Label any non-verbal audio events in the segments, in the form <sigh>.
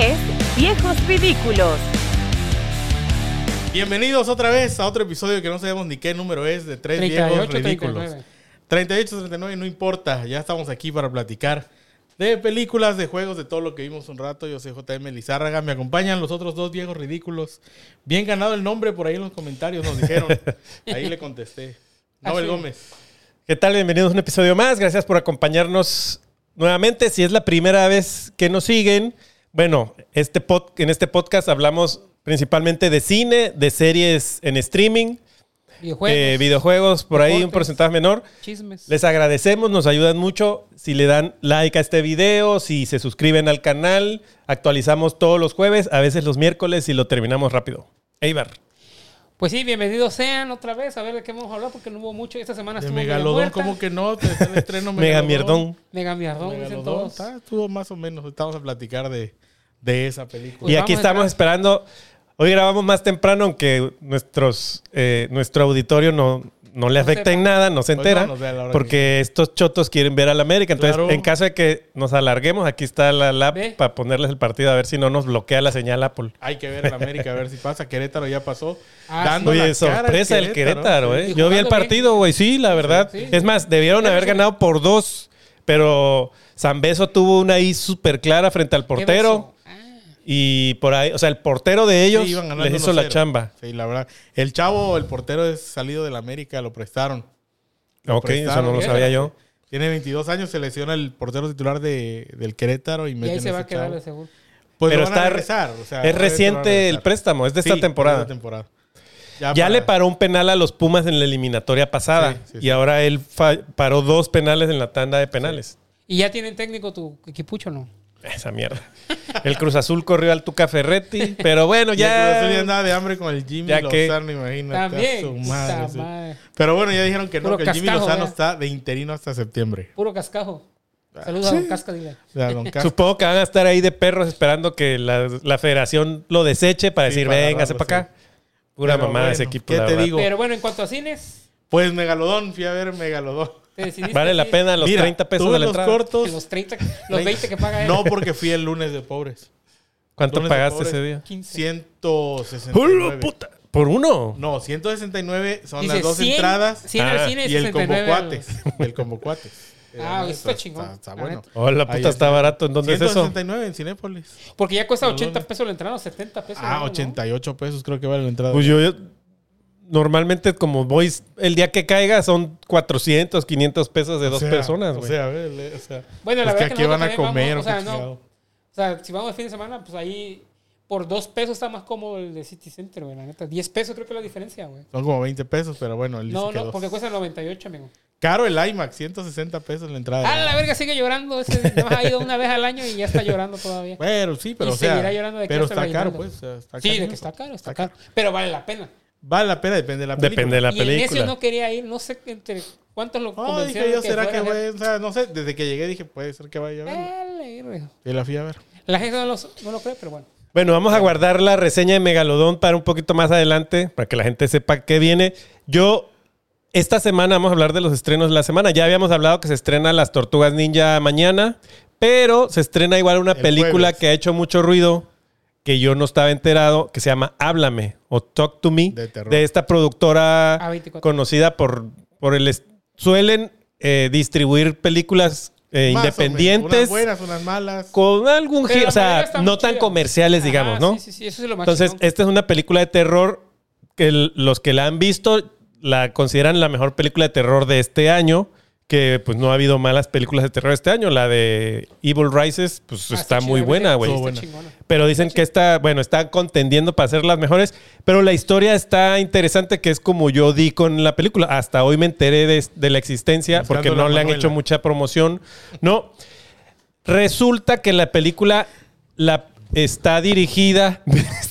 es Viejos Ridículos. Bienvenidos otra vez a otro episodio que no sabemos ni qué número es de Tres Viejos 38, Ridículos. 39. 38, 39, no importa. Ya estamos aquí para platicar de películas, de juegos, de todo lo que vimos un rato. Yo soy JM Lizárraga. Me acompañan los otros dos viejos ridículos. Bien ganado el nombre por ahí en los comentarios, nos dijeron. <laughs> Ahí le contesté. Nobel. Gómez. ¿Qué tal? Bienvenidos a un episodio más. Gracias por acompañarnos nuevamente. Si es la primera vez que nos siguen, bueno, este pod- en este podcast hablamos principalmente de cine, de series en streaming, Videojuegos, eh, videojuegos, por ahí un porcentaje menor. chismes. Les agradecemos, nos ayudan mucho. Si le dan like a este video, si se suscriben al canal, actualizamos todos los jueves, a veces los miércoles y lo terminamos rápido. Eibar. Pues sí, bienvenidos sean otra vez a ver de qué vamos a hablar porque no hubo mucho. Esta semana De estuvo Megalodón. ¿cómo que no? Te- te- El estreno <laughs> Mega mierdón. Mega mierdón, dicen Megalodón, todos. está, estuvo más o menos. Estamos a platicar de, de esa película. Pues y aquí vamos estamos esperando. Hoy grabamos más temprano, aunque nuestros, eh, nuestro auditorio no, no le No afecta en nada, no se Pues entera. no porque estos chotos quieren ver al América. Entonces, Claro. en caso de que nos alarguemos, aquí está la lab Ve. para ponerles el partido a ver si no nos bloquea la señal Apple. Hay que ver en América a ver si pasa. Querétaro ya pasó. Ah, dando Oye, la cara sorpresa el Querétaro. ¿eh? Yo vi el partido, güey, sí, la verdad. sí. Es más, debieron ¿Qué haber ganado por dos, pero Zambeso tuvo una ahí súper clara frente al ¿Qué portero. Y por ahí, o sea, el portero de ellos Sí, les hizo la 1-0. chamba. Sí, la verdad. El chavo, el portero es salido del América, lo prestaron. Lo Ok, eso no lo sabía yo. Tiene 22 años, se lesiona el portero titular de, del Querétaro y, y ahí se va a quedar chavo. de seguro. Pues Pero lo van a está- regresar, o sea, es reciente el préstamo, es de esta Sí, temporada. de esta temporada. Ya para- le paró un penal a los Pumas en la eliminatoria pasada. Sí, sí, y sí. ahora él fa- paró dos penales en la tanda de penales. ¿Y ya tienen técnico tu equipucho o no? Esa mierda. El Cruz Azul corrió al Tuca Ferretti. Pero bueno, Y el Cruz Azul ya ya. de hambre con el Jimmy Ya que- Lozano, imagínate. a También. su madre, Puta sí. madre. Pero bueno, ya dijeron que no, Puro que el Jimmy Lozano ya. está de interino hasta septiembre. Puro cascajo. Saludos a Don Casca, dile. O sea, don <laughs> Cas- Supongo que van a estar ahí de perros esperando que la, la federación lo deseche para Sí, decir, para véngase para acá. Pura Pero mamada ese equipo. ¿qué la te digo? Pero bueno, en cuanto a cines, Pues Megalodón, fui a ver Megalodón. Te decidiste Vale la pena los Mira, 30 pesos tuve de la los entrada. cortos. Los 30, los 20 que paga él. No, porque fui el lunes de pobres. ¿Cuánto Lunes de pagaste pobres. ese día? 15. 169. ¡Hola, puta! ¿Por uno? No, 169 son Dice las dos 100, entradas 100 al Ah, cine y el combo 69 cuates. El combo cuates. Ah, Eh, está chingón, Está, la bueno. neta. Hola, Ahí puta, está está. barato. ¿En dónde es eso? 169 en Cinépolis. Porque ya cuesta No, 80 no. pesos la entrada, o 70 pesos. Ah, ¿no? 88 pesos creo que vale la entrada. Pues yo, yo- normalmente como voy el día que caiga son 400, 500 pesos de O dos sea, personas, O güey. sea, a ver, le- o sea, Bueno, la es que verdad aquí que van a comer o vamos, qué o sea, no. O sea, si vamos el fin de semana, pues ahí por 2 pesos está más cómodo el de City Center, güey, la neta. 10 pesos creo que es la diferencia, güey. Son como 20 pesos, pero bueno, él dice No, que no, dos. porque cuesta 98, amigo. Caro el IMAX, 160 pesos la entrada. Ah, la verga sigue llorando. Ese <laughs> ha ido una vez al año y ya está llorando todavía. Pero sí, pero Y o sea, seguirá llorando de aquí pero está caro, pues. o sea, está Sí, de que está caro, está caro. Pero vale la pena. Vale la pena, depende de la película. Depende de la y el necio película. no quería ir, no sé entre cuántos lo No, dije yo, que ¿será que a ver? voy? O sea, no sé, desde que llegué dije, puede ser que vaya a güey. Y la fui a ver. La gente no, los- no lo cree, pero bueno. Bueno, vamos a guardar la reseña de Megalodón para un poquito más adelante, para que la gente sepa qué viene. Yo, esta semana vamos a hablar de los estrenos de la semana. Ya habíamos hablado que se estrena Las Tortugas Ninja mañana, pero se estrena igual una El película jueves. que ha hecho mucho ruido, que yo no estaba enterado, que se llama Háblame o Talk to Me, De terror. de esta productora A24. conocida por, por el... Suelen eh, distribuir películas eh, independientes Unas buenas, unas malas. con algún giro, o sea, no tan comerciales, digamos, Ajá, ¿no? Sí, sí, sí, eso es lo más Entonces, chingón. esta es una película de terror que el- los que la han visto la consideran la mejor película de terror de este año. Que pues no ha habido malas películas de terror este año. La de Evil Rises, pues Ah, está muy buena, güey. Pero dicen que está, bueno, está contendiendo para ser las mejores. Pero la historia está interesante, que es como yo di con la película. Hasta hoy me enteré de, de la existencia Buscando porque no le han Manuela. hecho mucha promoción. No. Resulta que la película la está dirigida. <laughs>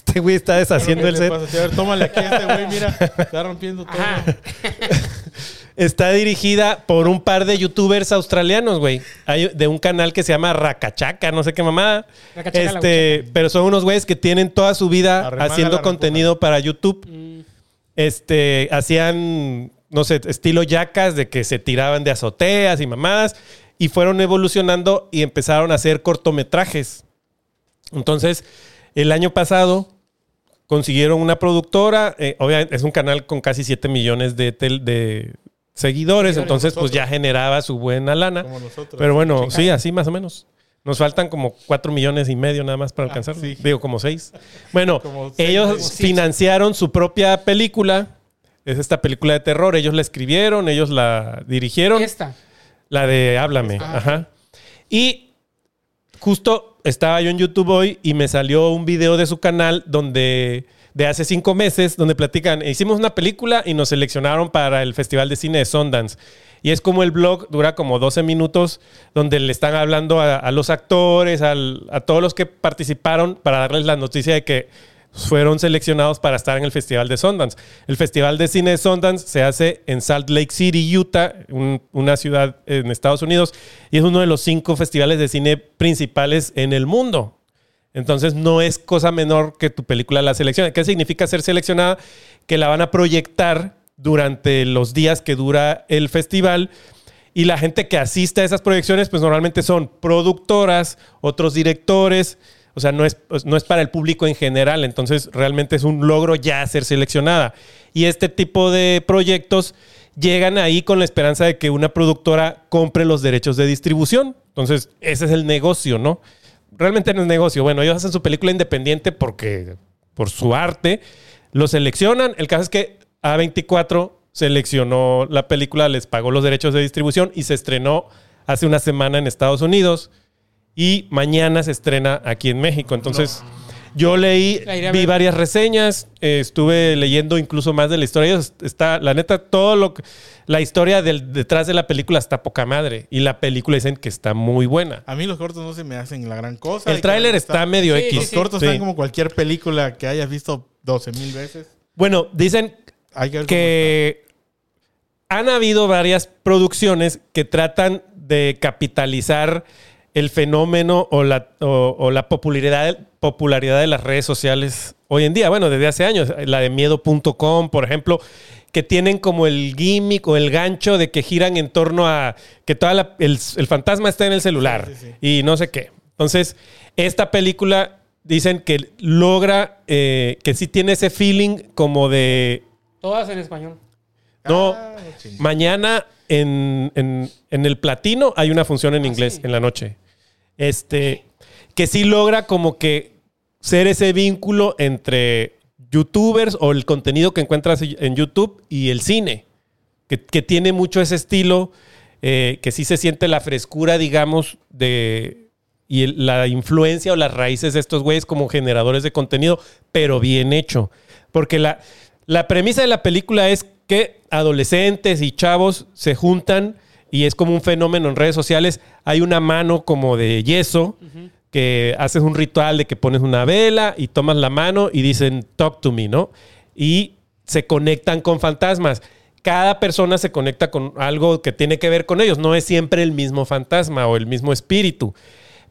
Este güey está deshaciendo ¿Qué el set. pasa? A ver, tómale aquí a este güey, mira. Está rompiendo todo. <laughs> Está dirigida por un par de youtubers australianos, güey. Hay de un canal que se llama Racachaca, no sé qué mamada. Racachaca la Este, pero son unos güeyes que tienen toda su vida haciendo contenido para YouTube. Mm, Este, hacían, no sé, estilo yacas de que se tiraban de azoteas y mamadas. Y fueron evolucionando y empezaron a hacer cortometrajes. Entonces, el año pasado consiguieron una productora, eh, obviamente es un canal con casi 7 millones de, tel- de seguidores, entonces pues ya generaba su buena lana. Como nosotros. Pero bueno, Chica. sí, así más o menos. Nos faltan como 4 millones y medio nada más para Ah, alcanzar. sí. Digo, como 6. Bueno, <laughs> Como seis, ellos seis. financiaron su propia película. Es esta película de terror. Ellos la escribieron, ellos la dirigieron. Esta. La de Háblame. Ah. Ajá. Y justo estaba yo en YouTube hoy y me salió un video de su canal donde de hace cinco meses donde platican, hicimos una película y nos seleccionaron para el Festival de Cine de Sundance. Y es como el blog dura como 12 minutos donde le están hablando a, los actores, a todos los que participaron para darles la noticia de que fueron seleccionados para estar en el Festival de Sundance. El Festival de Cine de Sundance se hace en Salt Lake City, Utah, un- una ciudad en Estados Unidos, y es uno de los cinco festivales de cine principales en el mundo. Entonces no es cosa menor que tu película la seleccione. ¿Qué significa ser seleccionada? Que la van a proyectar durante los días que dura el festival. Y la gente que asiste a esas proyecciones, pues normalmente son productoras, otros directores. O sea, no es, no es para el público en general. Entonces, realmente es un logro ya ser seleccionada. Y este tipo de proyectos llegan ahí con la esperanza de que una productora compre los derechos de distribución. Entonces, ese es el negocio, ¿no? Realmente no es negocio. Bueno, ellos hacen su película independiente porque, por su arte, lo seleccionan. El caso es que A24 seleccionó la película, les pagó los derechos de distribución y se estrenó hace una semana en Estados Unidos y mañana se estrena aquí en México. Entonces, yo leí, vi varias reseñas, eh, estuve leyendo incluso más de la historia. Está, la neta, todo lo que- la historia del, detrás de la película está poca madre y la película dicen que está muy buena. A mí los cortos no se me hacen la gran cosa. El tráiler está medio Sí, X. Los cortos Sí. están como cualquier película que hayas visto 12 mil veces. Bueno, dicen Hay que han habido varias producciones que tratan de capitalizar el fenómeno o la, o, o la popularidad, popularidad de las redes sociales hoy en día. Bueno, desde hace años. La de miedo.com, por ejemplo, que tienen como el gimmick o el gancho de que giran en torno a que toda la- el, el fantasma está en el celular Sí, sí, sí. y no sé qué. Entonces, esta película dicen que logra, eh, que sí tiene ese feeling como de Todas en español. No, Ah, mañana en, en- en el platino hay una función en Ah, inglés sí. en la noche. Este, que sí logra como que ser ese vínculo entre youtubers o el contenido que encuentras en YouTube y el cine. Que, que tiene mucho ese estilo, eh, que sí se siente la frescura, digamos, de. Y el- la influencia o las raíces de estos güeyes como generadores de contenido, pero bien hecho. Porque la, la premisa de la película es que adolescentes y chavos se juntan y es como un fenómeno en redes sociales. Hay una mano como de yeso que haces un ritual de que pones una vela y tomas la mano y dicen talk to me, ¿no? Y se conectan con fantasmas. Cada persona se conecta con algo que tiene que ver con ellos. No es siempre el mismo fantasma o el mismo espíritu.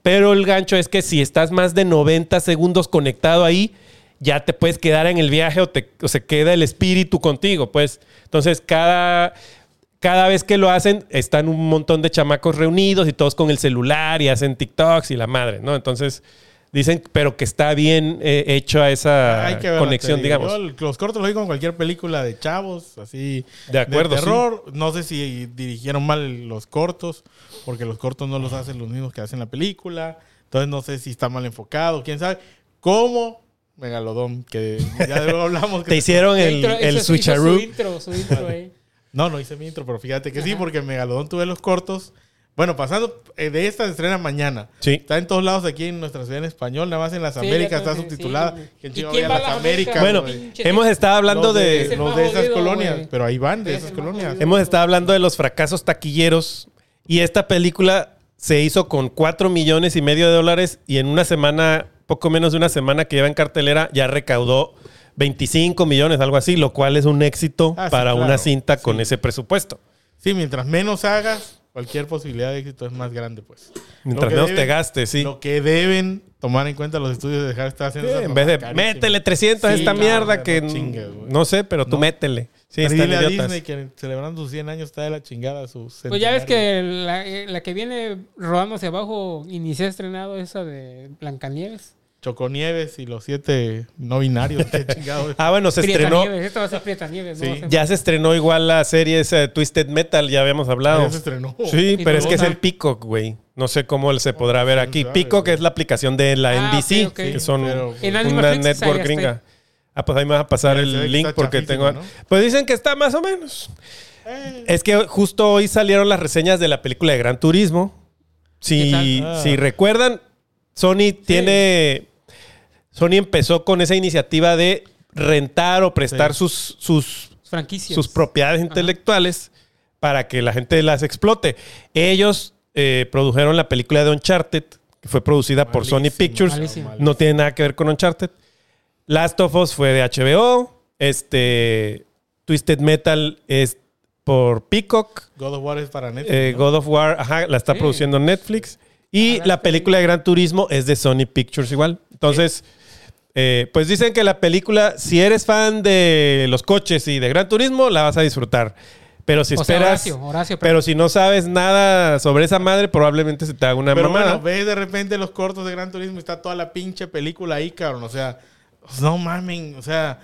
Pero el gancho es que si estás más de 90 segundos conectado ahí, ya te puedes quedar en el viaje o, te, o se queda el espíritu contigo, pues. Entonces, cada, cada vez que lo hacen, están un montón de chamacos reunidos y todos con el celular y hacen TikToks y la madre, ¿no? Entonces, dicen, pero que está bien eh, hecho a esa Hay que verla, conexión, digamos. Yo los cortos los vi con cualquier película de chavos, así. De acuerdo, sí. terror. No sé si dirigieron mal los cortos, porque los cortos no los hacen los mismos que hacen la película. Entonces no sé si está mal enfocado, quién sabe. ¿Cómo? Megalodón, que ya luego hablamos. que- Te hicieron el, Intro- el switcheroo. Su intro, su intro ahí. No, no hice mi intro, pero fíjate que sí, porque Megalodón tuve los cortos. Bueno, pasando eh, de esta se estrena mañana. Sí. Está en todos lados aquí en nuestra ciudad en español, nada más en las Sí, Américas está subtitulada. sí. ¿Quién ¿Y quién a va a las Américas? Bueno? Pinche hemos estado hablando Los de... Los más de esas jodido, colonias, pero ahí van de Es esas colonias. jodido. Hemos estado hablando de los fracasos taquilleros y esta película se hizo con 4 millones y medio de dólares y en una semana, poco menos de una semana que lleva en cartelera, ya recaudó 25 millones, algo así, lo cual es un éxito Ah, sí, para claro. una cinta con ese presupuesto. Sí, mientras menos hagas, cualquier posibilidad de éxito es más grande, pues. Mientras menos te gastes, sí. Lo que deben tomar en cuenta los estudios de dejar de estar haciendo Sí, en vez de cosas carísimas. métele 300 a esta mierda no que chingues, no sé, pero tú No. métele. Sí, están dile a idiotas. Disney que celebrando sus 100 años está de la chingada su Pues ya ves que la, eh, la que viene rodando hacia abajo, inicié estrenado esa de Blancanieves. Choconieves y los siete no binarios. qué <laughs> chingado. Ah, bueno, se Prieta estrenó. Nieves, esto va a ser Prieta Nieves, ¿no? Sí. Va a ser- Ya se estrenó igual la serie esa de Twisted Metal, ya habíamos hablado. Ya se estrenó. Sí, pero es que es el Peacock, güey. No sé cómo se podrá ver aquí. sabe, Peacock güey. es la aplicación de la Ah, NBC, que son Pero, pues, una network gringa. Ah, pues ahí me vas a pasar el link porque tengo... ¿no? Pues dicen que está más o menos. eh, Es que justo hoy salieron las reseñas de la película de Gran Turismo. Si, si recuerdan, Sony tiene... Sony empezó con esa iniciativa de rentar o prestar Sí. sus, sus, franquicias. sus propiedades intelectuales para que la gente las explote. Ellos eh, produjeron la película de Uncharted, que fue producida por Sony Pictures. malísimo. No tiene nada que ver con Uncharted. Last of Us fue de HBO. Este Twisted Metal es por Peacock. God of War es para Netflix. Eh, ¿no? God of War, ajá, la está Sí. produciendo Netflix. Y Ah, la película de Gran Turismo es de Sony Pictures igual. Entonces, eh, pues dicen que la película, si eres fan de los coches y de Gran Turismo, la vas a disfrutar. Pero si O sea, esperas, Horacio, Horacio, pero si no sabes nada sobre esa madre, probablemente se te haga una Pero mamada. bueno, ves de repente los cortos de Gran Turismo y está toda la pinche película ahí, cabrón. O sea, no mamen, o sea,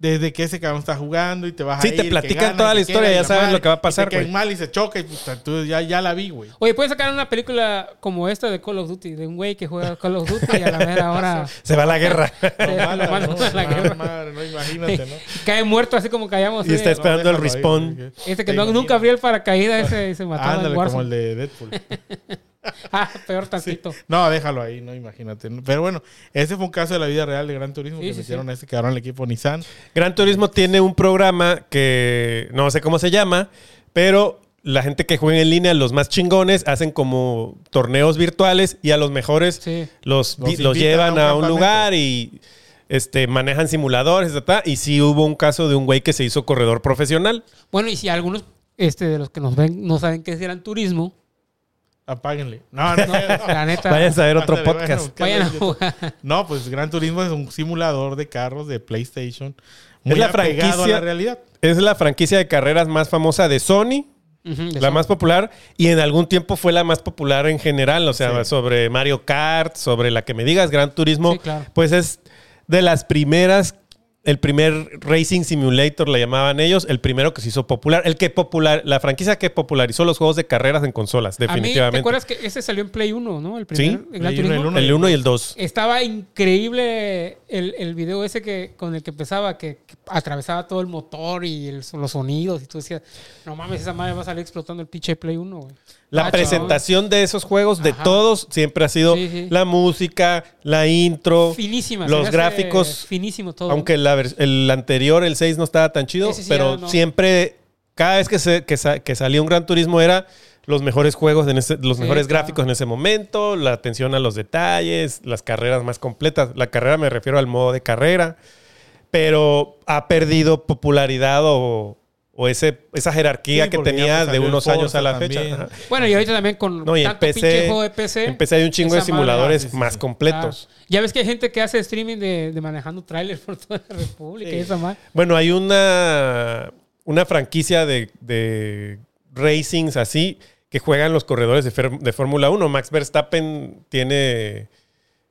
desde que ese cabrón está jugando y te vas Sí, a te ir, platican que gana, toda la historia, ya sabes lo que va a pasar, te güey. mal y se choca y puta, tú ya, ya la vi, güey. Oye, puedes sacar una película como esta de Call of Duty, de un güey que juega Call of Duty y a la mera hora <laughs> Se va a la guerra. se No, lo mala, mandan no, a la guerra. madre, no, imagínate, ¿no? <laughs> cae muerto así como callamos. Y está esperando el ahí, respawn. güey, Este que te nunca abrió el paracaídas ese y se mataba Ándale, en como el de Deadpool. <laughs> <laughs> Ah, peor tantito. No, déjalo ahí, no, imagínate. Pero bueno, ese fue un caso de la vida real de Gran Turismo Sí, que sí, metieron sí. a ese cabrón al equipo Nissan. Gran Turismo tiene un programa que no sé cómo se llama, pero la gente que juega en línea, los más chingones, hacen como torneos virtuales y a los mejores Sí. los, Los llevan a a un lugar y este, manejan simuladores, y sí hubo un caso de un güey que se hizo corredor profesional. Bueno, y si algunos este, de los que nos ven no saben qué es Gran Turismo, Apáguenle. No, no, la neta, Vayan a ver otro podcast. bueno, vayan a ¿qué jugar. No, pues Gran Turismo es un simulador de carros de PlayStation. Es Muy la apegado a franquicia- la realidad. Es la franquicia de carreras más famosa de Sony, de la eso. más popular, y en algún tiempo fue la más popular en general, o sea, Sí. sobre Mario Kart, sobre la que me digas, Gran Turismo, Sí, claro. pues es de las primeras, el primer Racing Simulator le llamaban ellos, el primero que se hizo popular, el que popular, la franquicia que popularizó los juegos de carreras en consolas, A mí, definitivamente. ¿te acuerdas que ese salió en Play 1, no? El Sí, primer Gran Play uno, Turismo. el uno. el 1 y el 2. Estaba increíble el, el video ese que con el que empezaba, que, que atravesaba todo el motor y el- los sonidos. Y tú decías, no mames, esa madre va a salir explotando el pinche Play 1, güey. La Ah, presentación de esos juegos, de Ajá. todos, siempre ha sido Sí, sí. la música, la intro, Finísima. los gráficos, Finísimo todo. Aunque la el anterior, el 6, no estaba tan chido, sí pero no. siempre, cada vez que, se, que, sa- que salía un Gran Turismo era los mejores juegos, en ese- los mejores claro. gráficos en ese momento, la atención a los detalles, las carreras más completas. La carrera me refiero al modo de carrera, pero ha perdido popularidad o, o ese, esa jerarquía Sí, que tenía pues, de unos años a la también. fecha. Ajá. Bueno, y ahorita también con No, y tanto PC, pinche juego de PC. En PC hay un chingo de madre- simuladores sí, sí, más sí. completos. Ah, ya ves que hay gente que hace streaming de, de manejando trailers por toda la República Sí. y esa madre. Bueno, hay una, una franquicia de, de racings así que juegan los corredores de, de Fórmula 1. Max Verstappen tiene.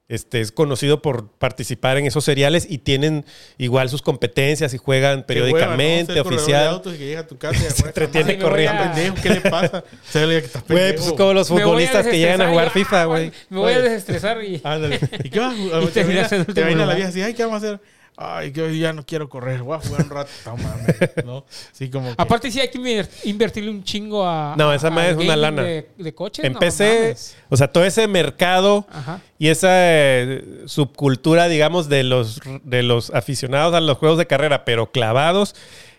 Este, es conocido por participar en esos seriales y tienen igual sus competencias y juegan Qué hueva, ¿no? periódicamente, de oficial. autos y que llega a tu casa y <laughs> Se entretiene "Madre, me voy corriendo". a- ¿Qué le pasa? Güey, pues es como los Me voy a futbolistas que llegan a desestresar jugar FIFA, güey. Me voy a desestresar y... Ándale. ¿Y qué vas a jugar? <laughs> Te terminas viene, en último te viene la vieja así, ay, ¿qué vamos a hacer? Ay, que hoy ya no quiero correr, voy a jugar un rato. No mames, ¿no? Sí, como que... Aparte sí hay que inver- invertirle un chingo a... No, esa al es una lana. De, de coches. En no PC, mames. o sea, todo ese mercado Ajá. y esa eh, subcultura, digamos, de los, de los aficionados a los juegos de carrera, pero clavados,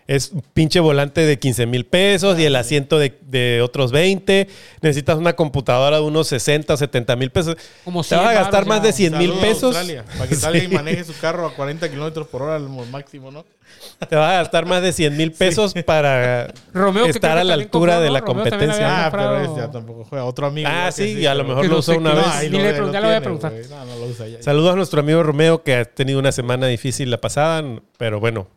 es un pinche volante de 15 mil pesos y el asiento de, de otros 20. Necesitas una computadora de unos 60 o 70 mil pesos. Como Te vas a 100 gastar más ya. de 100 mil pesos. Australia, para que salga y <laughs> maneje su carro a 40 kilómetros por hora al máximo, ¿no? Te vas a gastar más de 100 mil pesos para <laughs> Romeo, estar a la altura compró, de la Romeo competencia. Ah, pero comprado- ese ya tampoco juega. Otro amigo. Ah, sí, y a lo mejor lo usó una vez. No, ahí Ni lo- le lo pregunté, ya le voy a preguntar. güey. No, no lo usa ya. Saludos a nuestro amigo Romeo que ha tenido una semana difícil la pasada, pero bueno.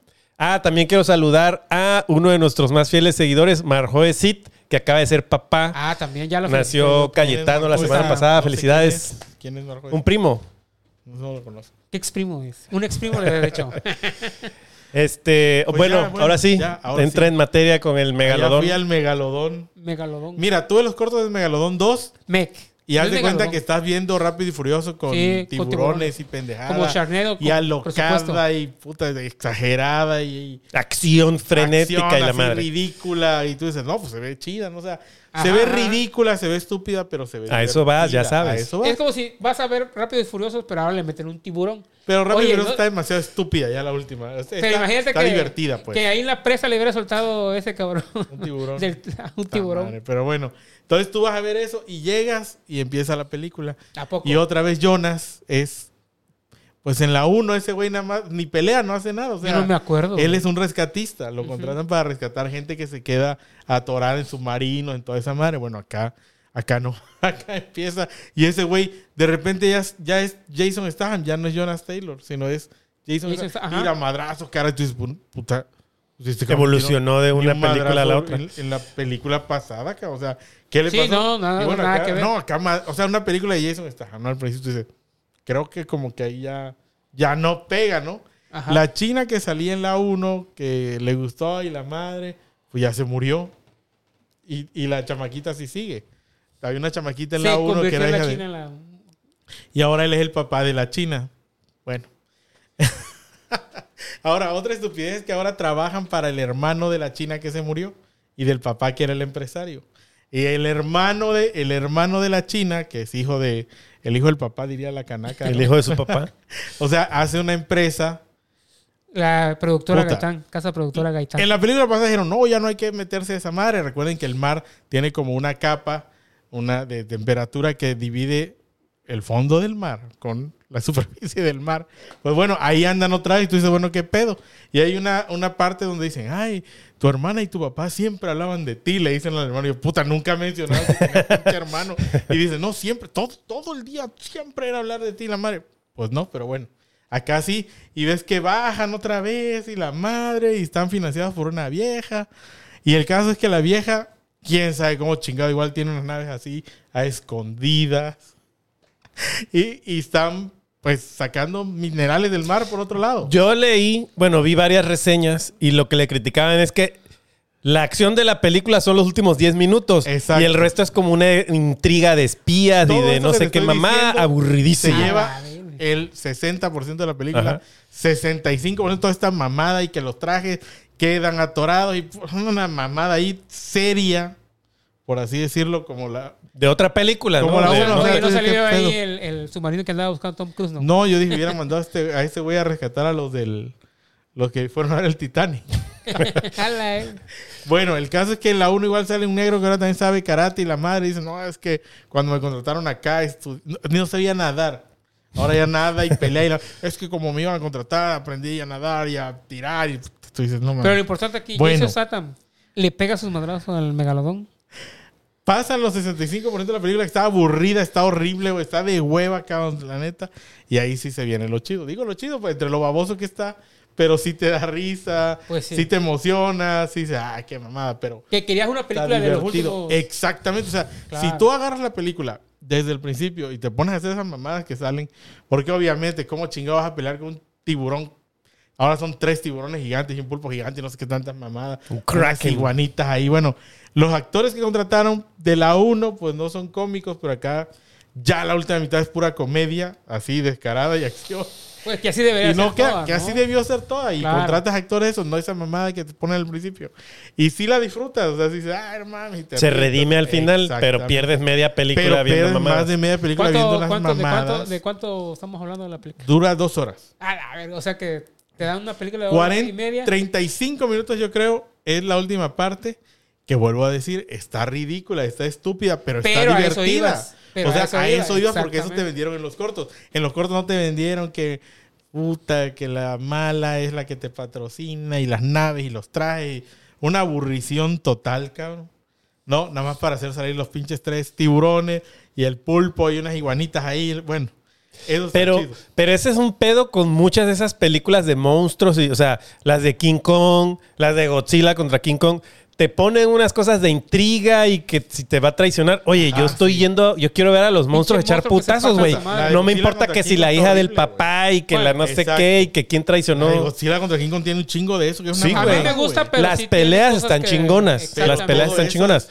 Ah, también quiero saludar a uno de nuestros más fieles seguidores, Marjoe Sid, que acaba de ser papá. Ah, también ya lo Nació. Cayetano la ¿Quién es semana Marco? pasada. No sé Felicidades. ¿Quién es, ¿Quién es? Un primo. No lo conozco. ¿Qué exprimo es? Un exprimo de derecho. <laughs> Este, Pues bueno, ya, bueno, ahora sí, ya, ahora entra sí. en materia con el Ya megalodón. fui al Megalodón. Megalodón. Mira, tuve los cortos de Megalodón 2 Mech. Y haz ¿No es de cuenta que estás viendo Rápido y Furioso con Sí, tiburones y pendejadas. Como. Y alocada y puta exagerada y, Acción frenética acción y la así madre. ridícula. Y tú dices, no, pues se ve chida, ¿no? O sea, se ve ridícula, se ve estúpida, pero se ve. A eso vas, ya sabes. A eso vas. Es como si vas a ver Rápidos y Furiosos, pero ahora le meten un tiburón. Pero Rápido y Furioso ¿no? está demasiado estúpida ya la última. Está, Pero imagínate está que, divertida, pues. que ahí en la presa le hubiera soltado ese cabrón. Un tiburón. <laughs> Del- un tiburón. madre, Pero bueno, entonces tú vas a ver eso y llegas y empieza la película. ¿A poco? Y otra vez Jonas es. Pues en la 1 ese güey nada más ni pelea, no hace nada. O sea, Yo no me acuerdo. Él es un rescatista. Lo contratan para rescatar gente que se queda atorada en submarinos, en toda esa madre. Bueno, acá, acá no. <laughs> Acá empieza. Y ese güey, de repente ya, es- ya es Jason Statham, ya no es Jonas Taylor, sino es Jason, Jason Statham. Tira madrazos, cara. Y tú dices, puta. Pues Evolucionó de una un película a la otra. En, en la película pasada. O sea, ¿qué le Sí, pasó? no, nada- Y nada acá- que ver. No, acá, o sea, una película de Jason Statham, ¿no? Al principio tú dices, creo que como que ahí ya, ya no pega, ¿no? Ajá. La china que salía en la 1, que le gustó y la madre, pues ya se murió. Y, y la chamaquita sí sigue. Había una chamaquita en la 1 que era la hija de- China en la... Y ahora él es el papá de la china. Bueno. <laughs> ahora, otra estupidez es que ahora trabajan para el hermano de la china que se murió y del papá que era el empresario. Y el hermano de, el hermano de la china, que es hijo de, el hijo del papá, diría la canaca. El ¿no? hijo de su papá. <laughs> O sea, hace una empresa La productora Puta. Gaitán, casa productora Gaitán. En la película pasada dijeron, no, ya no hay que meterse a esa madre. Recuerden que el mar tiene como una capa una de temperatura que divide el fondo del mar con la <laughs> superficie del mar. Pues bueno, ahí andan otra vez y tú dices, bueno, ¿qué pedo? Y hay una, una parte donde dicen, ay, tu hermana y tu papá siempre hablaban de ti, le dicen al hermano. Y yo, puta, nunca que tenía pinche <laughs> hermano. Y dice, no, siempre, todo, todo el día, siempre era hablar de ti, la madre. Pues no, pero bueno. Acá sí, y ves que bajan otra vez y la madre, y están financiados por una vieja. Y el caso es que la vieja, quién sabe cómo chingado, igual tiene unas naves así a escondidas. <laughs> Y, y están pues sacando minerales del mar por otro lado. Yo leí, bueno, vi varias reseñas y lo que le criticaban es que la acción de la película son los últimos 10 minutos. Exacto. Y el resto es como una intriga de espías y de no sé qué mamá, diciendo aburridísimo. se Ah, lleva verga. el 60% de la película, Ajá. 65% de toda esta mamada y que los trajes quedan atorados y una mamada ahí seria, por así decirlo, como la... De otra película, Como ¿no? la De- uno, ¿no? o sea, Oye, ¿no ¿qué salió ahí el, el submarino que andaba buscando Tom Cruise? No. No, yo dije, hubiera mandado a este, a este güey a rescatar a los del... Los que fueron a ver el Titanic. <laughs> Eh. Bueno, el caso es que en la 1 igual sale un negro que ahora también sabe karate y la madre dice, no, es que cuando me contrataron acá no, no sabía nadar. Ahora ya nada y pelea y la- <laughs> es que como me iban a contratar aprendí a nadar y a tirar y tú dices, no Pero lo importante aquí, Bueno. Jason Statham le pega sus madrazos al megalodón. Pasan los 65% de la película que está aburrida, está horrible, güey, está de hueva, cabrón, la neta. Y ahí sí se viene lo chido. Digo lo chido, pues entre lo baboso que está, pero sí te da risa, Pues sí. sí. te emociona, sí dices, ay, qué mamada, pero Que querías una película de los últimos... Exactamente, o sea, Claro. si tú agarras la película desde el principio y te pones a hacer esas mamadas que salen, porque obviamente, ¿cómo chingado vas a pelear con un tiburón? Ahora son tres tiburones gigantes y un pulpo gigante y no sé qué tantas mamadas. Un kraken. iguanitas ahí. Bueno, los actores que contrataron de la 1, pues no son cómicos, pero acá ya la última mitad es pura comedia, así descarada y acción. Pues que así debería Y no, ser que, toda, que ¿no? así debió ser toda. Y Claro. contratas actores esos, no esa mamada que te ponen al principio. Y sí la disfrutas. O sea, si dices, ah, hermano. y te Se redime al final, pero pierdes media película Pero viendo pierdes mamadas. más de media película viendo ¿Cuánto, las cuánto, de, mamadas. cuánto, ¿De cuánto estamos hablando de la película? Dura dos horas. Ah, a ver, o sea que te dan una película de hora 40, y media. 35 minutos, yo creo, es la última parte. Que vuelvo a decir, está ridícula, está estúpida, pero, Pero está a eso divertida. ibas, pero o sea, a eso a eso ibas porque eso te vendieron en los cortos. En los cortos no te vendieron que puta, que la mala es la que te patrocina y las naves y los trajes. Una aburrición total, cabrón. No, nada más para hacer salir los pinches tres tiburones y el pulpo y unas iguanitas ahí. Bueno, eso está Pero, chido. pero ese es un pedo con muchas de esas películas de monstruos, y, o sea, las de King Kong, las de Godzilla contra King Kong. te ponen unas cosas de intriga y que si te va a traicionar. Oye, yo Ah, estoy sí. yendo, yo quiero ver a los monstruos echar monstruo putazos, güey. No me Godzilla importa que si King la hija del papá y que Bueno, la no sé exacto. qué y que quién La traicionó. Godzilla contra King Kong tiene un chingo de eso. Que es una Sí, A mí me güey. gusta, pero Las peleas están que- chingonas. Las peleas están Eso. chingonas.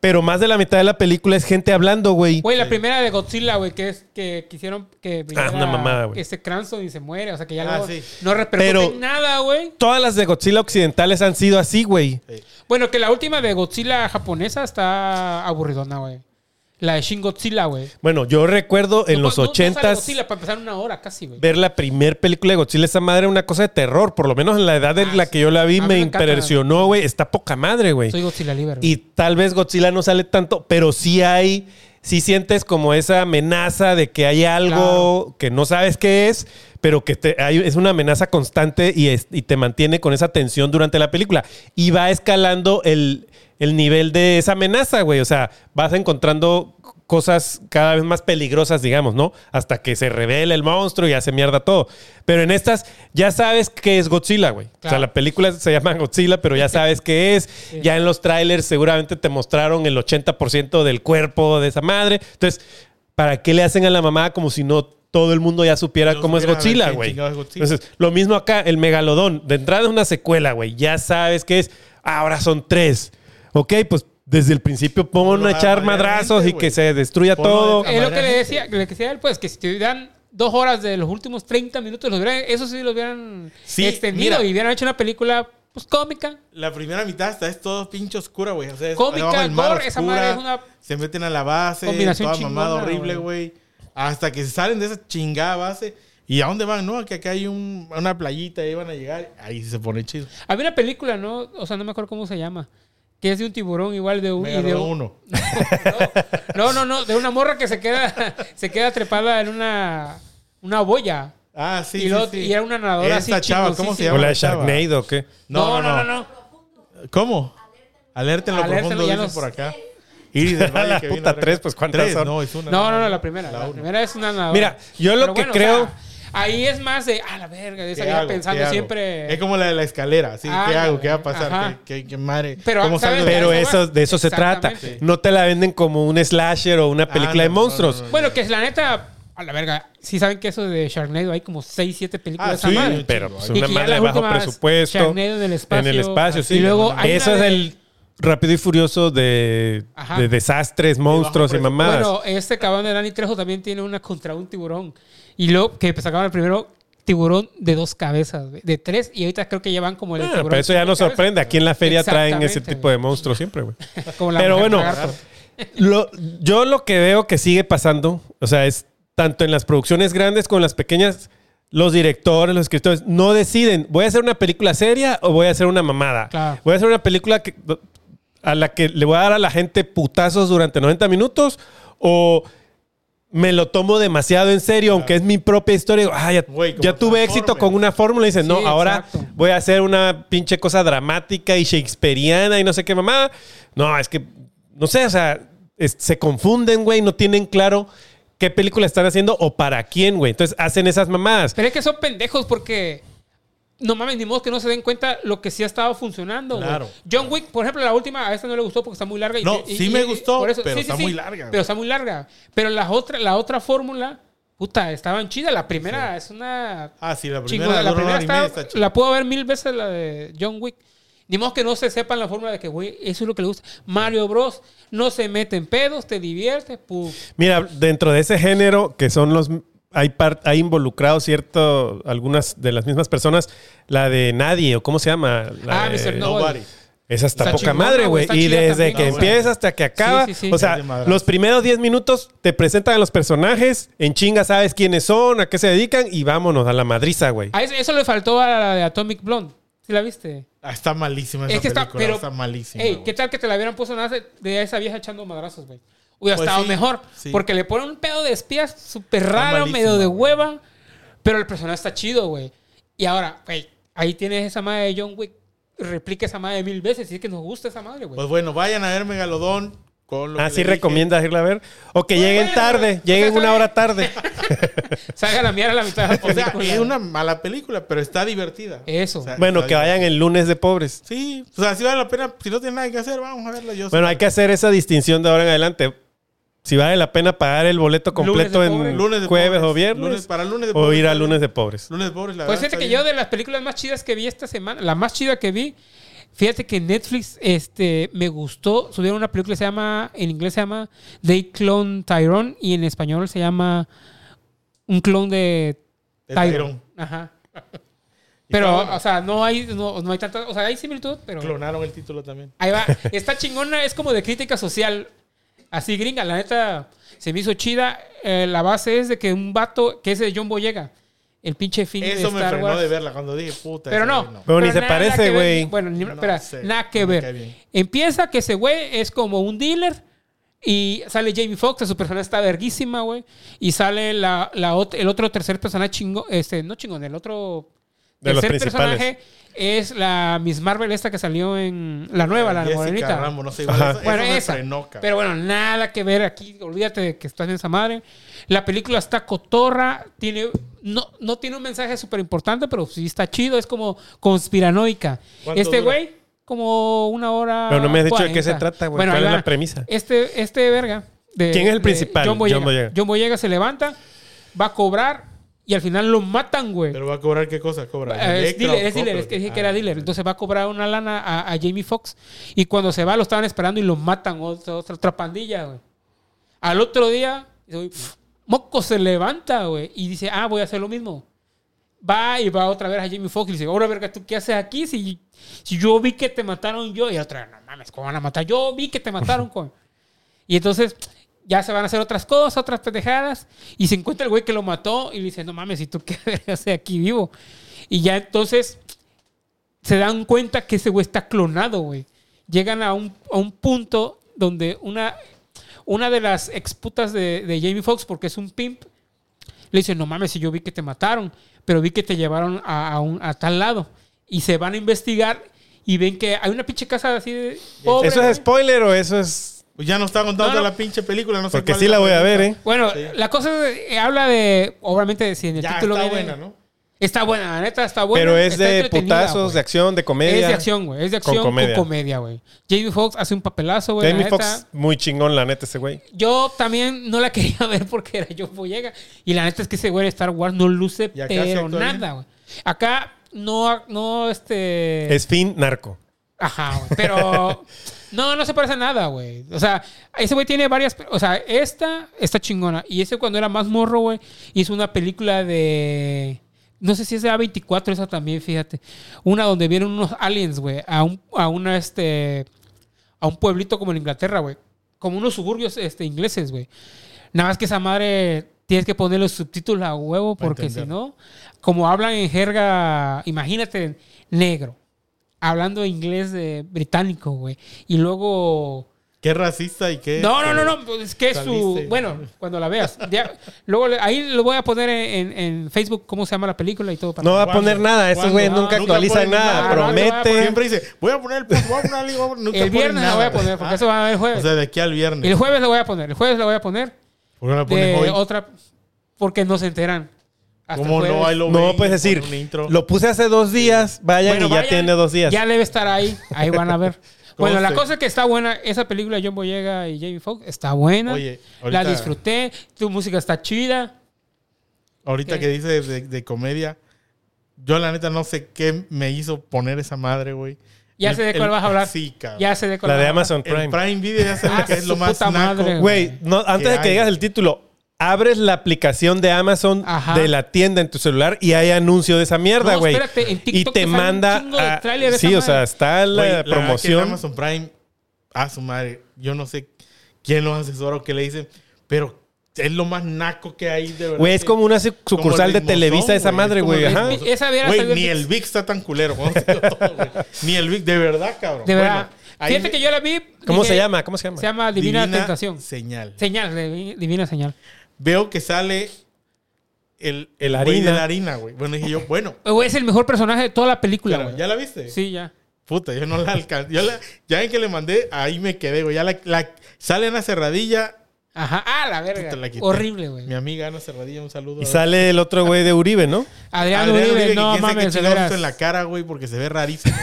Pero más de la mitad de la película es gente hablando, güey. Güey, la primera de Godzilla, güey, que es que quisieron que Ah, una mamada, güey. ese Cranston y se muere, o sea que ya Ah, luego sí. no repercute nada, güey. Todas las de Godzilla occidentales han sido así, güey. Bueno, que la última de Godzilla japonesa está aburridona, güey. La de Shin Godzilla, güey. Bueno, yo recuerdo en No, los no- Godzilla para empezar una hora casi, güey. ver la primer película de Godzilla. Esa madre era una cosa de terror. Por lo menos en la edad en Ah, la sí. que yo la vi me me impresionó, güey. Está poca madre, güey. Soy Godzilla libre. Y tal vez Godzilla no sale tanto, pero sí hay, sí sientes como esa amenaza de que hay algo que no sabes qué es, pero que te- hay- es una amenaza constante y, es- y te mantiene con esa tensión durante la película. Y va escalando el, el nivel de esa amenaza, güey. O sea, vas encontrando cosas cada vez más peligrosas, digamos, ¿no? Hasta que se revela el monstruo y hace mierda todo. Pero en estas ya sabes que es Godzilla, güey. O sea, la película se llama Godzilla, pero ya sabes qué es. Ya en los trailers seguramente te mostraron el 80% del cuerpo de esa madre. Entonces, ¿para qué le hacen a la mamá como si no todo el mundo ya supiera No cómo es Godzilla, güey? Entonces, lo mismo acá, el megalodón. De entrada es una secuela, güey. Ya sabes qué es. Ahora son tres. Ok, pues desde el principio pon a echar madrazos y que se destruya Ponlo todo. de- Es lo que le decía, le decía a él, pues, que si te dan dos horas de los últimos 30 minutos, los hubieran- eso sí lo hubieran Sí, extendido mira. y hubieran hecho una película, pues, cómica. La primera mitad hasta es todo pinche oscura, güey. O sea, es Cómica, mar gore, esa madre es una Se meten a la base, combinación toda mamada horrible, güey. güey. Hasta que se salen de esa chingada base. ¿Y a dónde van? No, que acá hay un- una playita, ahí van a llegar. Ahí se pone chido. Había una película, ¿no? O sea, no me acuerdo cómo se llama. Que es de un tiburón igual de un... y de un- uno. <laughs> No, no, no, de una morra que se queda, <laughs> se queda trepada en una, una boya. Ah, sí, y, sí, luego- sí. y era una nadadora así Esta chava, ¿cómo se llama? O la de? Sharknado, ¿o qué? No, no, no, no. ¿Cómo? Alerta en lo Alerta en profundo, dicen nos- por acá. Iris del Valle La que puta tres, pues, ¿cuántas Tres, son? No, es una. No, no, no, la primera. La primera es una nadadora. Mira, yo lo Pero que bueno, o creo- sea, ahí es más de, ah, la verga, de esa ¿Qué vida hago? pensando ¿Qué hago? siempre. Es como la de la escalera, ¿sí? Ah, ¿Qué hago? no, ¿Qué va a pasar? ¿Qué, qué, qué madre? Pero, ¿Cómo ¿sabes? salgo de Pero eso de eso se trata. No te la venden como un slasher o una película Ah, de no, no, monstruos. no, no. Bueno, que es la neta, a la verga. Sí saben que eso de Sharknado hay como 6, 7 películas Ah, de sí, madre. pero Y pues, una madre de bajo presupuesto. Sharknado en el espacio. En el espacio, sí. Y luego Eso es de- el rápido y furioso de, de desastres, monstruos y mamadas. Bueno, este cabrón de Dani Trejo también tiene una contra un tiburón. Y luego que sacaron el primero tiburón de dos cabezas, de tres, y ahorita creo que llevan como el Ah, tiburón. pero eso ya nos sorprende. Aquí en la feria traen ese tipo de monstruos siempre, güey. <laughs> Pero bueno. Lo- yo lo que veo que sigue pasando, o sea, es tanto en las producciones grandes como en las pequeñas, los directores, los escritores, no deciden, ¿voy a hacer una película seria o voy a hacer una mamada? Claro. ¿Voy a hacer una película que, a la que le voy a dar a la gente putazos durante 90 minutos o me lo tomo demasiado en serio, aunque es mi propia historia? "Ah, ya, ya tuve éxito con una fórmula y dicen, no, ahora exacto. voy a hacer una pinche cosa dramática y shakespeariana y no sé qué mamada. No, es que, no sé, o sea, es- se confunden, güey, no tienen claro qué película están haciendo o para quién, güey. Entonces hacen esas mamadas. Pero es que son pendejos porque no mames, ni modo que no se den cuenta lo que sí ha estado funcionando. Claro. John Wick, por ejemplo, la última, a esta no le gustó porque está muy larga. y- No, y- sí y- me gustó, eso- pero sí, está sí, muy larga. Pero está muy larga. Pero la otra, la otra fórmula, puta, estaban chidas. La primera es una Ah, sí, la primera. La primera está, está chida. la puedo ver mil veces la de John Wick. Ni modo que no se sepan la fórmula de que, güey, eso es lo que le gusta. Mario Bros. no se mete en pedos, te diviertes, pum. Mira, dentro de ese género que son los hay par- hay involucrado cierto algunas de las mismas personas la de nadie o cómo se llama La Ah, de- Mr. Nobody. Nobody. Esa está, Está poca chingona, madre, güey, está Y desde también, que empieza hasta que acaba. Sí, sí, sí. O Es sea, los primeros 10 minutos te presentan a los personajes, en chinga sabes quiénes son, a qué se dedican y vámonos a la madriza, güey. A eso, eso le faltó a la de Atomic Blonde. ¿Sí la viste? Ah, está malísima esa Es que está, película. pero, está malísima. Ey. ¿qué tal que te la hubieran puesto nada de esa vieja echando madrazos, güey? Hubiera Pues estado sí, mejor. sí. Porque le ponen un pedo de espías súper raro, medio de hueva. Pero el personaje está chido, güey. Y ahora, güey, ahí tienes esa madre de John Wick. Replica esa madre mil veces. Y es que nos gusta esa madre, güey. Pues bueno, vayan a ver Megalodón. con lo Ah, que sí recomiendas irla a ver. O que lleguen bueno, tarde, o lleguen sea, una hora tarde. <laughs> Salga la mierda a la mitad de la <laughs> O sea, película. es una mala película, pero está divertida. Eso. O sea, Bueno, que vayan el lunes de pobres. Sí, o sea, si vale la pena, si no tienen nada que hacer, vamos a verla. Yo Bueno, hay que hacer esa distinción de ahora en adelante. Si vale la pena pagar el boleto completo de en. Lunes de jueves pobres. o viernes. Lunes- para lunes de o ir a lunes de pobres. Lunes de pobres, la Pues verdad, fíjate que yo de las películas más chidas que vi esta semana, la más chida que vi, fíjate que Netflix este, me gustó. Subieron una película que se llama, en inglés se llama They Clone Tyrone y en español se llama Un clon de De Tyrone. Tyrone. Ajá. <laughs> Pero, o sea, no hay, no, no hay tanta, o sea, hay similitud, pero Clonaron el título también. ahí va. Está chingona, es como de crítica social, así gringa, la neta se me hizo chida. Eh, la base es de que un vato, que es de John Boyega, el pinche fin de Eso me Star frenó Wars. de verla cuando dije, puta. Pero no. Pero ni se nada parece, güey. Bueno, ni- No espera, sé, nada que no me ver. Empieza que ese güey es como un dealer y sale Jamie Foxx, su personaje está verguísima, güey. Y sale la, la ot- el otro tercer personaje chingón, este, no chingón, el otro De los tercer principales. personaje es la Miss Marvel esta que salió en la nueva, la Jessica morenita. Ramos, no sé, igual eso, Bueno, eso esa. frenó. Pero bueno, nada que ver aquí. Olvídate de que estás en esa madre. La película está cotorra. Tiene, no, no tiene un mensaje súper importante, pero sí está chido. Es como conspiranoica. ¿Cuánto Este güey, como una hora. Pero no me has dicho de qué se 40. trata, güey. Bueno, ¿Cuál es la premisa? Este, este verga. de- ¿Quién es el de principal? John Boyega. John Boyega. John Boyega se levanta, va a cobrar y al final lo matan, güey. Pero va a cobrar qué cosa cobra. Eh, es dealer, es dealer, es que dije Ah, que era dealer. Entonces va a cobrar una lana a, a Jamie Foxx. Y cuando se va, lo estaban esperando y lo matan. Otra, otra, otra pandilla, güey. Al otro día, güey, Moco se levanta, güey. Y dice, ah, voy a hacer lo mismo. Va y va otra vez a Jamie Foxx y le dice, ahora, verga, ¿tú qué haces aquí? Si, si yo vi que te mataron yo. Y otra, no mames, ¿cómo van a matar? Yo vi que te mataron, <laughs> con. Y entonces ya se van a hacer otras cosas, otras pendejadas. Y se encuentra el güey que lo mató y le dice, no mames, ¿y tú qué <laughs> haces aquí vivo? Y ya entonces se dan cuenta que ese güey está clonado, güey. Llegan a un, a un punto donde una, una de las exputas de, de Jamie Foxx, porque es un pimp, le dice, no mames, si yo vi que te mataron, pero vi que te llevaron a, a un- a tal lado. Y se van a investigar y ven que hay una pinche casa así de... pobre, ¿Eso güey. es spoiler o eso es...? Pues ya no está contando No, no. la pinche película, no sé Porque cuál sí la voy a ver. ¿eh? Bueno, Sí. la cosa es, eh, habla de, obviamente, si en el Ya título está viene- buena, ¿no? Está buena, la neta está buena. Pero es de putazos, de acción, de comedia. Es de acción, güey. Es de acción con comedia. comedia, güey. Jamie Foxx hace un papelazo, güey. Jamie. Foxx, muy chingón, la neta, ese güey. Yo también no la <laughs> quería ver porque era John Boyega. Y la neta es que ese güey de Star Wars no luce, ¿Y acá se pero nada, güey. Acá no, no, este... Es fin narco. Ajá, güey. Pero <laughs> no, no se parece a nada, güey. O sea, ese güey tiene varias. O sea, esta está chingona. Y ese cuando era más morro, güey, hizo una película de. No sé si es de A24, esa también, fíjate. Una donde vienen unos aliens, güey, a un, a una, este. A un pueblito como en Inglaterra, güey. Como unos suburbios este, ingleses, güey. Nada más que esa madre tienes que poner los subtítulos a huevo, porque si no, como hablan en jerga, imagínate, negro hablando inglés británico, güey. Y luego. Qué racista y qué. No, no, no, no. pues es que es su. saliste. Bueno, cuando la veas. Ya- luego ahí lo voy a poner en, en- Facebook cómo se llama la película y todo. para- No va a poner nada. Esos ¿Cuándo? güeyes nunca nunca actualizan nada. nada. Promete. Siempre dice, voy a poner el voy a poner poner- nunca el viernes la voy a poner, porque Ah, eso va a haber O jueves. sea, de aquí al viernes. el jueves la voy a poner. El jueves la voy a poner. ¿Por qué no la pones De hoy? otra. Porque no se enteran. Hasta ¿Cómo el no? Ahí lo No puedes decir, ponen un intro. lo puse hace dos días, vayan Bueno, y ya tiene dos días. Ya debe estar ahí. Ahí van a ver. <laughs> Bueno, la sé? cosa es que está buena. Esa película de John Boyega y Jamie Foxx está buena. Oye, la disfruté. Tu música está chida. Ahorita ¿Qué? que dice de, comedia, yo la neta no sé qué me hizo poner esa madre, güey. Ya El- sé de cuál el- vas a hablar. Sí, cabrón. Ya sé de cuál La de. Amazon El Prime. Prime Video ya saben Ah, que es lo más puta naco. Güey, no, antes de hay? que digas el título, abres la aplicación de Amazon Ajá. de la tienda en tu celular y hay anuncio de esa mierda, No, güey. espérate, en y TikTok te te sale un manda. chingo de a- tráiler de sí, esa o sea, está la promoción. Amazon Prime, a su madre, yo no sé quién los asesora o qué le dicen, pero es lo más naco que hay de verdad. Güey, es como una como sucursal de Televisa esa madre, güey. Ajá. Esa salido ni el VIX está tan culero. todo, güey. Ni el VIX, de verdad, cabrón. De verdad. Bueno, Fíjate me- que yo la vi. ¿Cómo dije, se llama? ¿Cómo se llama? Se llama Divina, Tentación. Señal. Señal, Divi- Divina Señal. Veo que sale el, El güey de harina. la harina, güey. Bueno, dije yo, bueno. <laughs> Güey, es el mejor personaje de toda la película, claro, güey. ¿Ya la viste? Sí, ya. Puta, yo no la alcancé. Yo la- ya en que le mandé, ahí me quedé, güey. Ya la, la- sale Ana Cerradilla. Ajá. Ah, la verga. Puta, la quité. Horrible, güey. Mi amiga Ana Cerradilla, un saludo. Y sale el otro güey de Uribe, ¿no? Adrián, Adrián Uribe, Uribe, no mames, hizo en la cara, güey, porque se ve rarísimo.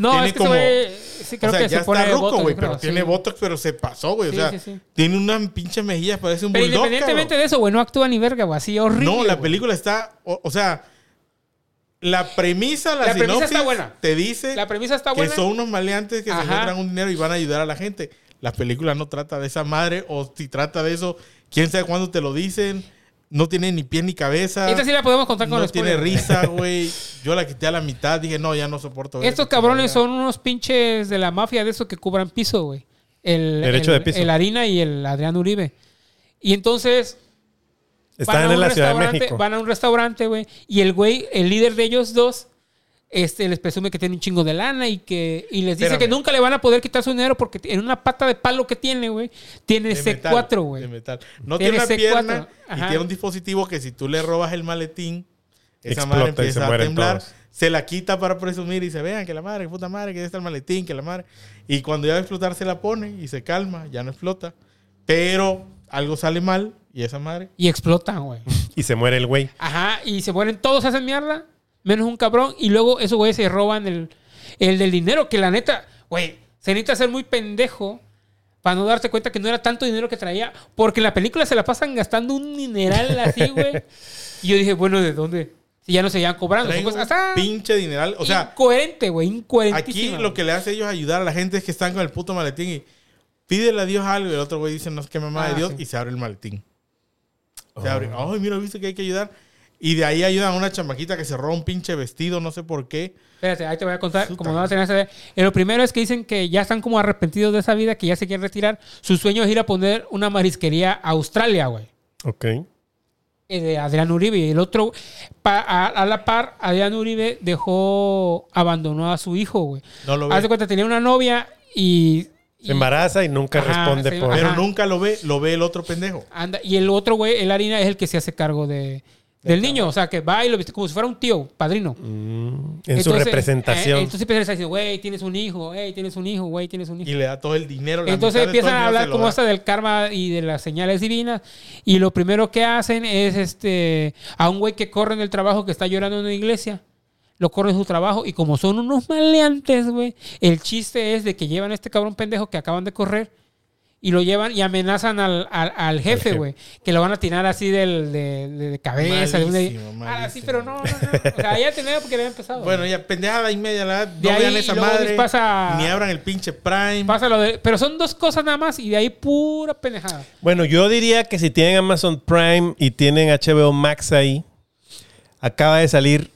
No, Tiene es que como- güey sí creo o sea, que ya se pone está botox, güey, pero sí. tiene botox, pero se pasó, güey. O sea, sí, tiene una pinche mejilla, parece un Pero bulldog, independientemente cabrón. de eso, güey, no actúa ni verga, güey. Así horrible. No, la película está, o, o sea, la premisa, la, La premisa está buena. te dice La premisa está que buena. son unos maleantes que Ajá. se encuentran un dinero y van a ayudar a la gente. La película no trata de esa madre, o si trata de eso, quién sabe cuándo te lo dicen. No tiene ni pie ni cabeza. Esta sí la podemos contar con no los tiene risa, <laughs> güey. Yo la quité a la mitad, dije, no, ya no soporto. Estos cabrones son unos pinches de la mafia de esos que cubran piso, güey. El, Derecho el- de piso. El Harina y el Adrián Uribe. Y entonces Están a en un la Ciudad de restaurante- México. Van a un restaurante, güey. Y el güey, el líder de ellos dos, este, les presume que tiene un chingo de lana y que y les dice Espérame. que nunca le van a poder quitar su dinero porque en una pata de palo que tiene, güey, tiene De metal, C4, de güey. metal. No Tiene tiene una C4, pierna y tiene un dispositivo que si tú le robas el maletín, esa Explota madre y se empieza a temblar. todos. Se la quita para presumir y se vean que la madre, que puta madre, que está el maletín, que la madre. Y cuando ya va a explotar se la pone y se calma, ya no explota. Pero algo sale mal y esa madre. Y explotan, güey. <laughs> Y se muere el güey. Ajá, y se mueren todos, hacen mierda, menos un cabrón. Y luego esos güeyes se roban el, el del dinero, que la neta, güey, se necesita ser muy pendejo para no darte cuenta que no era tanto dinero que traía. Porque en la película se la pasan gastando un mineral así, güey. <laughs> Y yo dije, bueno, ¿de dónde? Si ya no seguían cobrando. Traen Pues, un hasta pinche dineral. O sea, incoherente, güey, aquí incoherentísimo. lo que le hace ellos ayudar a la gente es que están con el puto maletín y pídele a Dios algo. Y el otro güey dice, no sé qué mamá Ah, de Dios. sí. Y se abre el maletín. Se abre. Ay, mira, viste que hay que ayudar. Y de ahí ayudan a una chamaquita que se roba un pinche vestido, no sé por qué. Espérate, ahí te voy a contar, Puta como no vas a tener esa idea. Eh, Lo primero es que dicen que ya están como arrepentidos de esa vida, que ya se quieren retirar. Su sueño es ir a poner una marisquería a Australia, güey. Ok. eh, de Adrián Uribe. Y el otro, pa- a, a la par, Adrián Uribe dejó, abandonó a su hijo, güey. No lo ve. Haz de cuenta, tenía una novia y... y- Se embaraza y nunca Ajá, responde se- por Pero Ajá. nunca lo ve, lo ve el otro pendejo. anda, y el otro, güey, el harina, es el que se hace cargo de, del niño. O sea, que va y lo viste como si fuera un tío, padrino. Mm, en su Entonces, representación. eh, entonces empiezan a decir, güey, tienes un hijo, güey, tienes un hijo, güey, tienes un hijo. Y le da todo el dinero. la Entonces empiezan a hablar como hasta del karma y de las señales divinas. Y lo primero que hacen es este a un güey que corre en el trabajo que está llorando en una iglesia. Lo corre en su trabajo. Y como son unos maleantes, güey. El chiste es de que llevan a este cabrón pendejo que acaban de correr. Y lo llevan y amenazan al, al, al jefe, güey. Que lo van a tirar así del, de, de- de cabeza. de una- Malísimo, Ah, sí, pero no, no, no. O sea, ya tenía porque había empezado. Bueno, ya pendejada y media, la verdad, De no ahí, vean esa madre. pasa- Ni abran el pinche Prime. Pasa lo de- pero son dos cosas nada más y de ahí pura pendejada. Bueno, yo diría que si tienen Amazon Prime y tienen HBO Max ahí, acaba de salir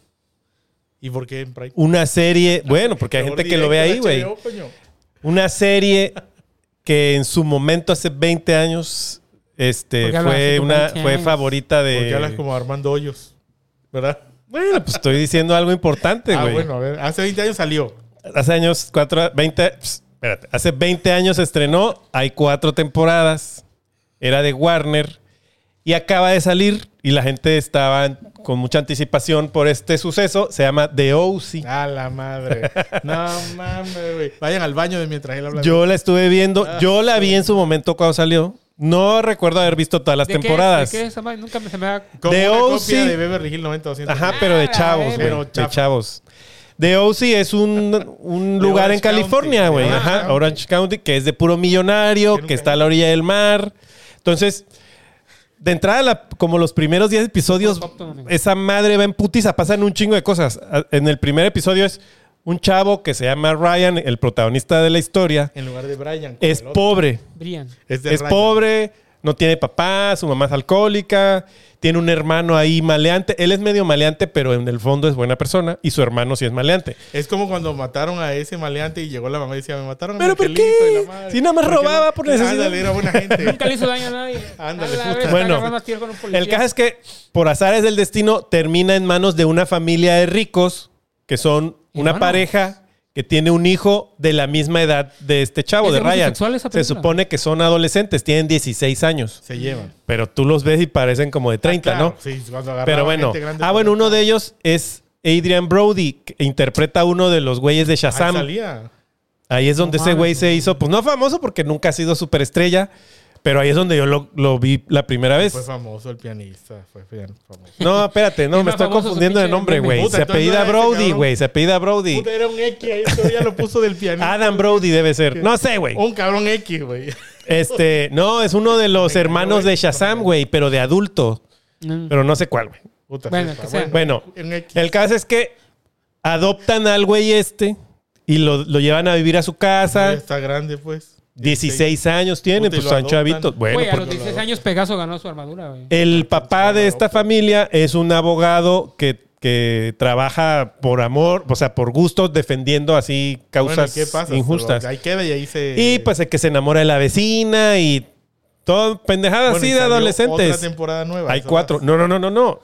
¿Y por qué en Prime? una serie. Bueno, porque hay gente que lo ve ahí, güey. Una serie <laughs> que en su momento, hace 20 años, este, fue una 20 fue favorita Porque hablas de. como Armando Hoyos. ¿Verdad? Bueno, pues estoy diciendo algo importante, ah, güey. bueno, a ver. Hace 20 años salió. Hace años, cuatro, 20, pss, espérate, hace 20 años se estrenó, hay cuatro temporadas, era de Warner y acaba de salir y la gente estaba con mucha anticipación por este suceso, se llama The O.C. A la madre. no mames, güey. Vayan al baño de mientras él habla. Yo la estuve viendo, Ah, yo la vi en su momento cuando salió, no recuerdo haber visto todas las ¿De qué- temporadas. ¿De qué es esa? Nunca me, se me da... como The una O.C. copia de Beverly Hills 90210. Ajá, pero de Ah, chavos, güey. verga. De chavos. The O.C. es un, un <laughs> lugar en California, güey. Ajá. Orange County, que es de puro millonario, que está a la orilla del mar. Entonces, de entrada, la- como los primeros 10 episodios, esa madre va en putiza. Pasan un chingo de cosas. En el primer episodio es un chavo que se llama Ryan, el protagonista de la historia. En lugar de Brian. Es pobre. Brillan. Es, de Es Ryan. pobre, no tiene papá, su mamá es alcohólica, tiene un hermano ahí maleante. Él es medio maleante, pero en el fondo es buena persona y su hermano sí es maleante. Es como cuando mataron a ese maleante y llegó la mamá y decía, me mataron a ¿Pero mi por qué? y la madre. Si nada más ¿Por qué robaba no? por necesidad. Ándale, era buena gente. <laughs> Nunca le hizo daño a nadie. Ándale, vez, Bueno. El caso es que, por azares del destino, termina en manos de una familia de ricos que son una Hermano. pareja que tiene un hijo de la misma edad de este chavo, ¿Es de Ryan. Se supone que son adolescentes, tienen 16 años. Se llevan. Pero tú los ves y parecen como de 30, Ah, claro, ¿no? Sí, cuando Pero bueno. gente grande Ah, bueno, uno de ellos es Adrian Brody, que interpreta a uno de los güeyes de Ahí Shazam. salía. Ahí es donde No ese güey se hizo, pues no famoso porque nunca ha sido superestrella, pero ahí es donde yo lo, lo vi la primera vez. Fue famoso el pianista. Fue famoso. No, espérate, no, me estoy confundiendo de nombre, güey. Se apellida Brody, güey. Se apellida Brody. Puta, era un X. Ahí todavía lo puso del pianista. Adam Brody debe ser. No sé, güey. Un cabrón X, güey. Este, no, es uno de los hermanos de Shazam, güey, pero de adulto. Mm. Pero no sé cuál, güey. Puta, Bueno. Bueno, el caso es que adoptan al güey este y lo, lo llevan a vivir a su Ya casa. está grande, pues. 16 años tiene, pues son chavitos. Bueno, a los 16 años Pegaso ganó su armadura, güey. el papá de esta familia es un abogado que, que trabaja por amor, o sea, por gusto, defendiendo así causas Bueno, ¿y ¿qué pasa? injustas. Ahí queda y ahí se. Y pues el que se enamora de la vecina y todo pendejadas Bueno, así y de adolescentes. Otra temporada nueva. Hay cuatro. No, no, no, no, no.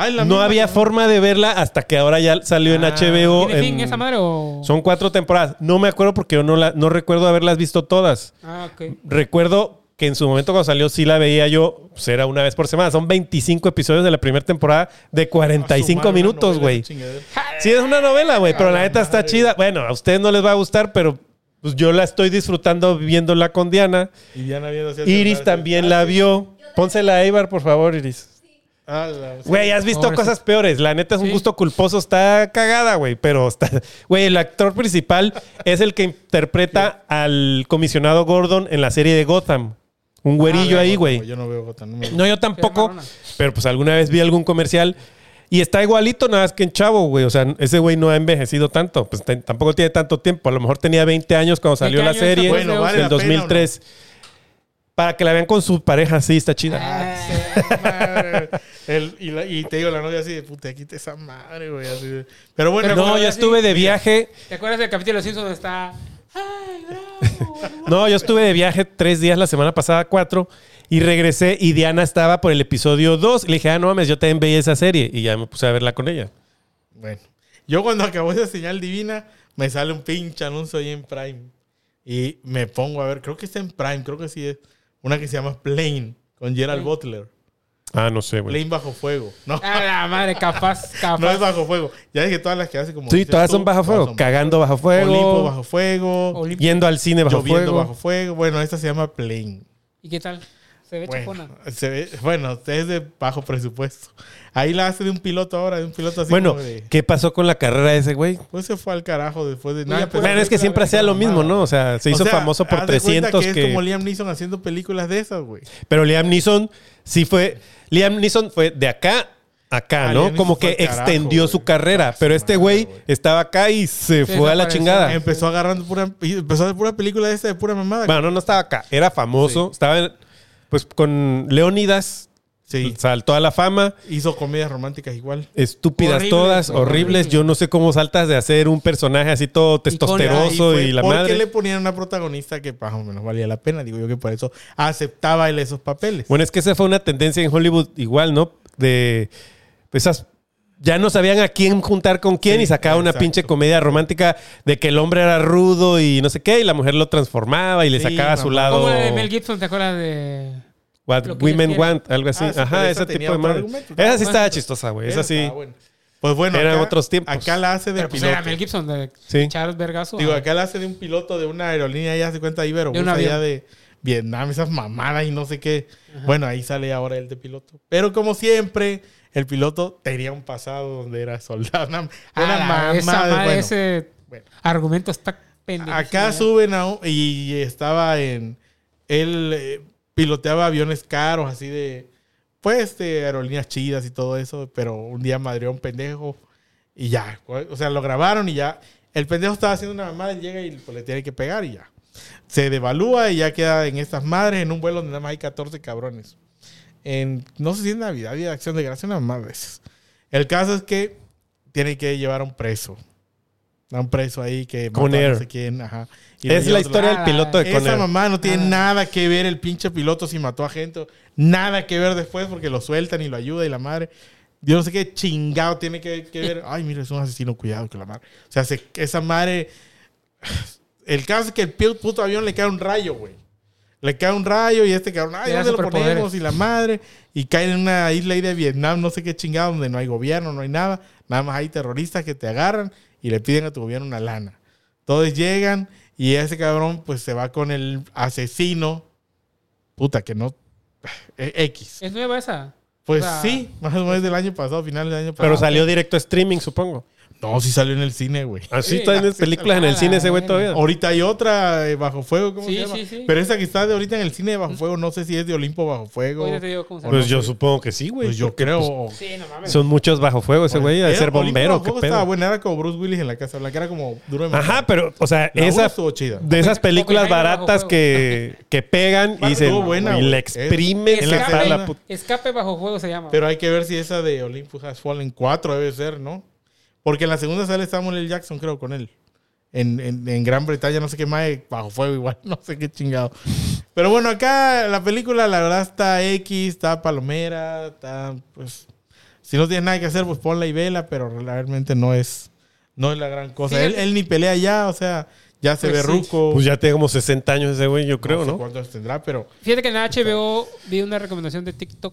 Ah, No misma, había forma de verla hasta que ahora ya salió en Ah, HBO. ¿Tiene fin en- esa madre o...? Son cuatro temporadas. No me acuerdo porque yo no, la, no recuerdo haberlas visto todas. Ah, ok. Recuerdo que en su momento cuando salió sí la veía yo, pues era una vez por semana. Son 25 episodios de la primera temporada de A su 45 madre, una minutos, güey. Sí, es una novela, güey, pero la neta está chida. Bueno, a ustedes no les va a gustar, pero pues yo la estoy disfrutando viéndola con Diana. Y Diana viendo Iris celular, también así. la vio. Pónsela a Eibar, por favor, Iris. Güey, has visto Pobrecito. cosas peores. La neta es un Sí. gusto culposo. Está cagada, güey. Pero está. <laughs> Güey, el actor principal es el que interpreta al comisionado Gordon en la serie de Gotham. Un güerillo Ah, ahí, güey. Yo no veo Gotham. No me No, yo tampoco. marrona. Pero pues alguna vez vi algún comercial. Y está igualito, nada más que en chavo, güey. O sea, ese güey no ha envejecido tanto. Pues tampoco tiene tanto tiempo. A lo mejor tenía 20 años cuando salió la año serie. pues, Bueno, ¿vale del la pena o no? 2003. Para que la vean con su pareja, sí, está chida. Ah, sí, madre. El- y, la- y te digo, la novia así de puta, quita esa madre, güey. Así de- Pero bueno, Pero No, yo así, estuve de viaje. ¿Te acuerdas del capítulo de los Simpsons donde está... ¡Ay, bravo! No, yo estuve de viaje tres días la semana pasada, cuatro, y regresé y Diana estaba por el episodio dos. Le dije, ah, no mames, yo también veía esa serie y ya me puse a verla con ella. Bueno, yo cuando acabó esa señal divina, me sale un pinche anuncio ahí en Prime. Y me pongo a ver, creo que está en Prime, creo que sí es. Una que se llama Plane, con Gerald Butler. Ah, no sé, güey. Plane bajo fuego. No, A la madre, capaz, capaz. <laughs> no es bajo fuego. Ya dije todas las que hace como. Sí, dices todas tú, son bajo fuego. son Cagando bajo fuego. Olimpo bajo fuego. Olimpo. Yendo al cine bajo lloviendo fuego. bajo fuego. Bueno, esta se llama Plane. ¿Y qué tal? Se ve Bueno, chapona. se ve- bueno, es de bajo presupuesto. Ahí la hace de un piloto ahora, de un piloto así Bueno, como de... ¿qué pasó con la carrera de ese güey? Pues se fue al carajo después de... Empezó pues, Bueno, es que siempre hacía lo mismo, ¿no? O sea, se hizo O sea, famoso por haz de cuenta 300 que que... es como Liam Neeson haciendo películas de esas, güey. Pero Liam Neeson sí fue... Liam Neeson fue de acá a acá, Ah, ¿no? Como que carajo, extendió su carrera. Ah, Pero este güey estaba acá y se Sí, fue a la chingada. Empezó agarrando pura... Empezó de pura película de esa de pura mamada. Bueno, no, no estaba acá. Era famoso. Estaba en- pues con Leónidas. sí. Saltó a la fama. Hizo comedias románticas igual. Estúpidas todas, horribles. horribles. Yo no sé cómo saltas de hacer un personaje así todo testosteroso fue y la madre. le ponían una protagonista que más o menos valía la pena. Digo yo que por eso aceptaba él esos papeles. Bueno, es que esa fue una tendencia en Hollywood igual, ¿no? De esas ya no sabían a quién juntar con quién Sí, y sacaba una exacto. pinche comedia romántica de que el hombre era rudo y no sé qué y la mujer lo transformaba y le Sí, sacaba a su lado Como la de Mel Gibson, ¿te acuerdas de...? What Women. Want, algo así. Ah, sí, Ajá, ese tipo de madre. argumento. Esa sí estaba chistosa, güey. Esa sí. Pues bueno, Eran acá- otros tiempos. Acá la hace de Pero pues piloto. era Mel Gibson de Sí. Charles Vergazo. Digo, acá la hace de un piloto de una aerolínea, ya se cuenta Ibero, De allá de Vietnam, esas mamadas y no sé qué. Bueno, ahí sale ahora el de piloto. Pero como siempre, el piloto tenía un pasado donde era soldado. <laughs> Una, una mamada. esa bueno, ese bueno. argumento está pendejo. Acá suben a un- y estaba en. Él eh, piloteaba aviones caros, así de. Pues de aerolíneas chidas y todo eso. Pero un día madrió un pendejo y ya. O sea, lo grabaron y ya. El pendejo estaba haciendo una mamada y llega y pues, le tiene que pegar y ya. Se devalúa y ya queda en estas madres en un vuelo donde nada más hay 14 cabrones. En, no sé si es Navidad, Día de Acción de Gracia, una más veces. El caso es que tiene que llevar a un preso. A un preso ahí que Con mató a Air. no sé quién, ajá. Y lo Es la historia del piloto de Esa Conner. mamá no tiene Nada. nada que ver el pinche piloto si mató a gente. Nada que ver después porque lo sueltan y lo ayuda y la madre. Yo no sé qué chingado tiene que, que ver. Ay, mira, es un asesino, cuidado con la madre. O sea, se- esa madre. <sighs> El caso es que el puto avión le cae un rayo, güey. Le cae un rayo y este cabrón, ay, ¿dónde lo ponemos? Y la madre. Y caen en una isla ahí de Vietnam, no sé qué chingado, donde no hay gobierno, no hay nada. Nada más hay terroristas que te agarran y le piden a tu gobierno una lana. Todos llegan y ese cabrón pues se va con el asesino. Puta, que no... <sighs> eh, X. ¿Es nueva esa? Pues o sea, sí, más o menos del año pasado, finales del año pasado. Pero salió directo a streaming, supongo. No, sí salió en el cine, güey. Así Sí, está en sí, películas en el cine ese güey verga. todavía. Ahorita hay otra eh, Bajo Fuego, ¿cómo Sí, se llama? sí, sí. Pero esa que está de ahorita en el cine de Bajo Fuego, no sé si es de Olimpo Bajo Fuego. Ahorita te digo cómo se o llama. Pues yo supongo que sí, güey. Pues yo creo. pues, Sí, no mames. son muchos bajo fuego ese güey, de ser Olimpo bombero, Bajo qué estaba pedo. buena, era como Bruce Willis en la Casa Blanca, era como duro de. Ajá, pero, o sea, La esa estuvo chida. de esas películas baratas que, <laughs> que pegan y buena, y le exprimen en la. Escape bajo fuego se llama. Pero hay que ver si esa de Olympus Has Fallen 4 debe ser, ¿no? Porque en la segunda sale Samuel L. Jackson, creo, con él. En, en- en Gran Bretaña, no sé qué más, bajo fuego igual, <laughs> no sé qué chingado. Pero bueno, acá la película, la verdad, está X, está Palomera, está, pues... Si no tienes nada que hacer, pues ponla y vela, pero realmente no es, no es la gran cosa. Sí, él, ni pelea ya, o sea, ya se Pues ve sí. ruco. Pues ya tiene como 60 años ese güey, yo creo, sé ¿no? cuántos tendrá, pero... Fíjate que en HBO vi una recomendación de TikTok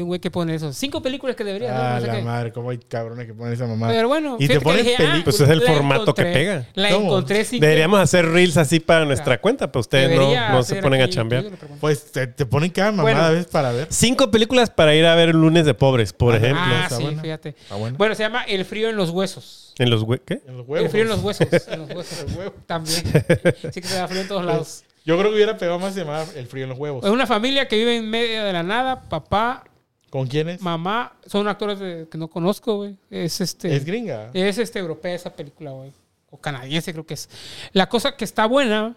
un güey que pone eso. Cinco películas que deberías ver, Ah, no sé la qué. madre, cómo hay cabrones que ponen esa mamá. Pero bueno, Y te dije, ah, películas. Pues es el formato que pega. La ¿Cómo? encontré que- Deberíamos hacer reels así para nuestra cuenta, pero ustedes no, debería no se ponen a chambear. Pues te, te ponen cada mamada Bueno. a veces para ver. Cinco películas para ir a ver el lunes de pobres, por Ah, ejemplo. Ah, sí, buena. fíjate. Está buena. Bueno, se llama El frío en los huesos. En los ¿qué? En los huevos. El frío en los huesos. En los <laughs> huesos. El huevo. También. <laughs> Sí que se da frío en todos lados. Yo creo que hubiera pegado más se llamaba El frío en los huevos. Es una familia que vive en medio de la nada. Papá, ¿Con quién es? mamá. Son actores de- que no conozco, güey. Es este. Es gringa. Es este europea esa película, güey. O canadiense, creo que es. La cosa que está buena,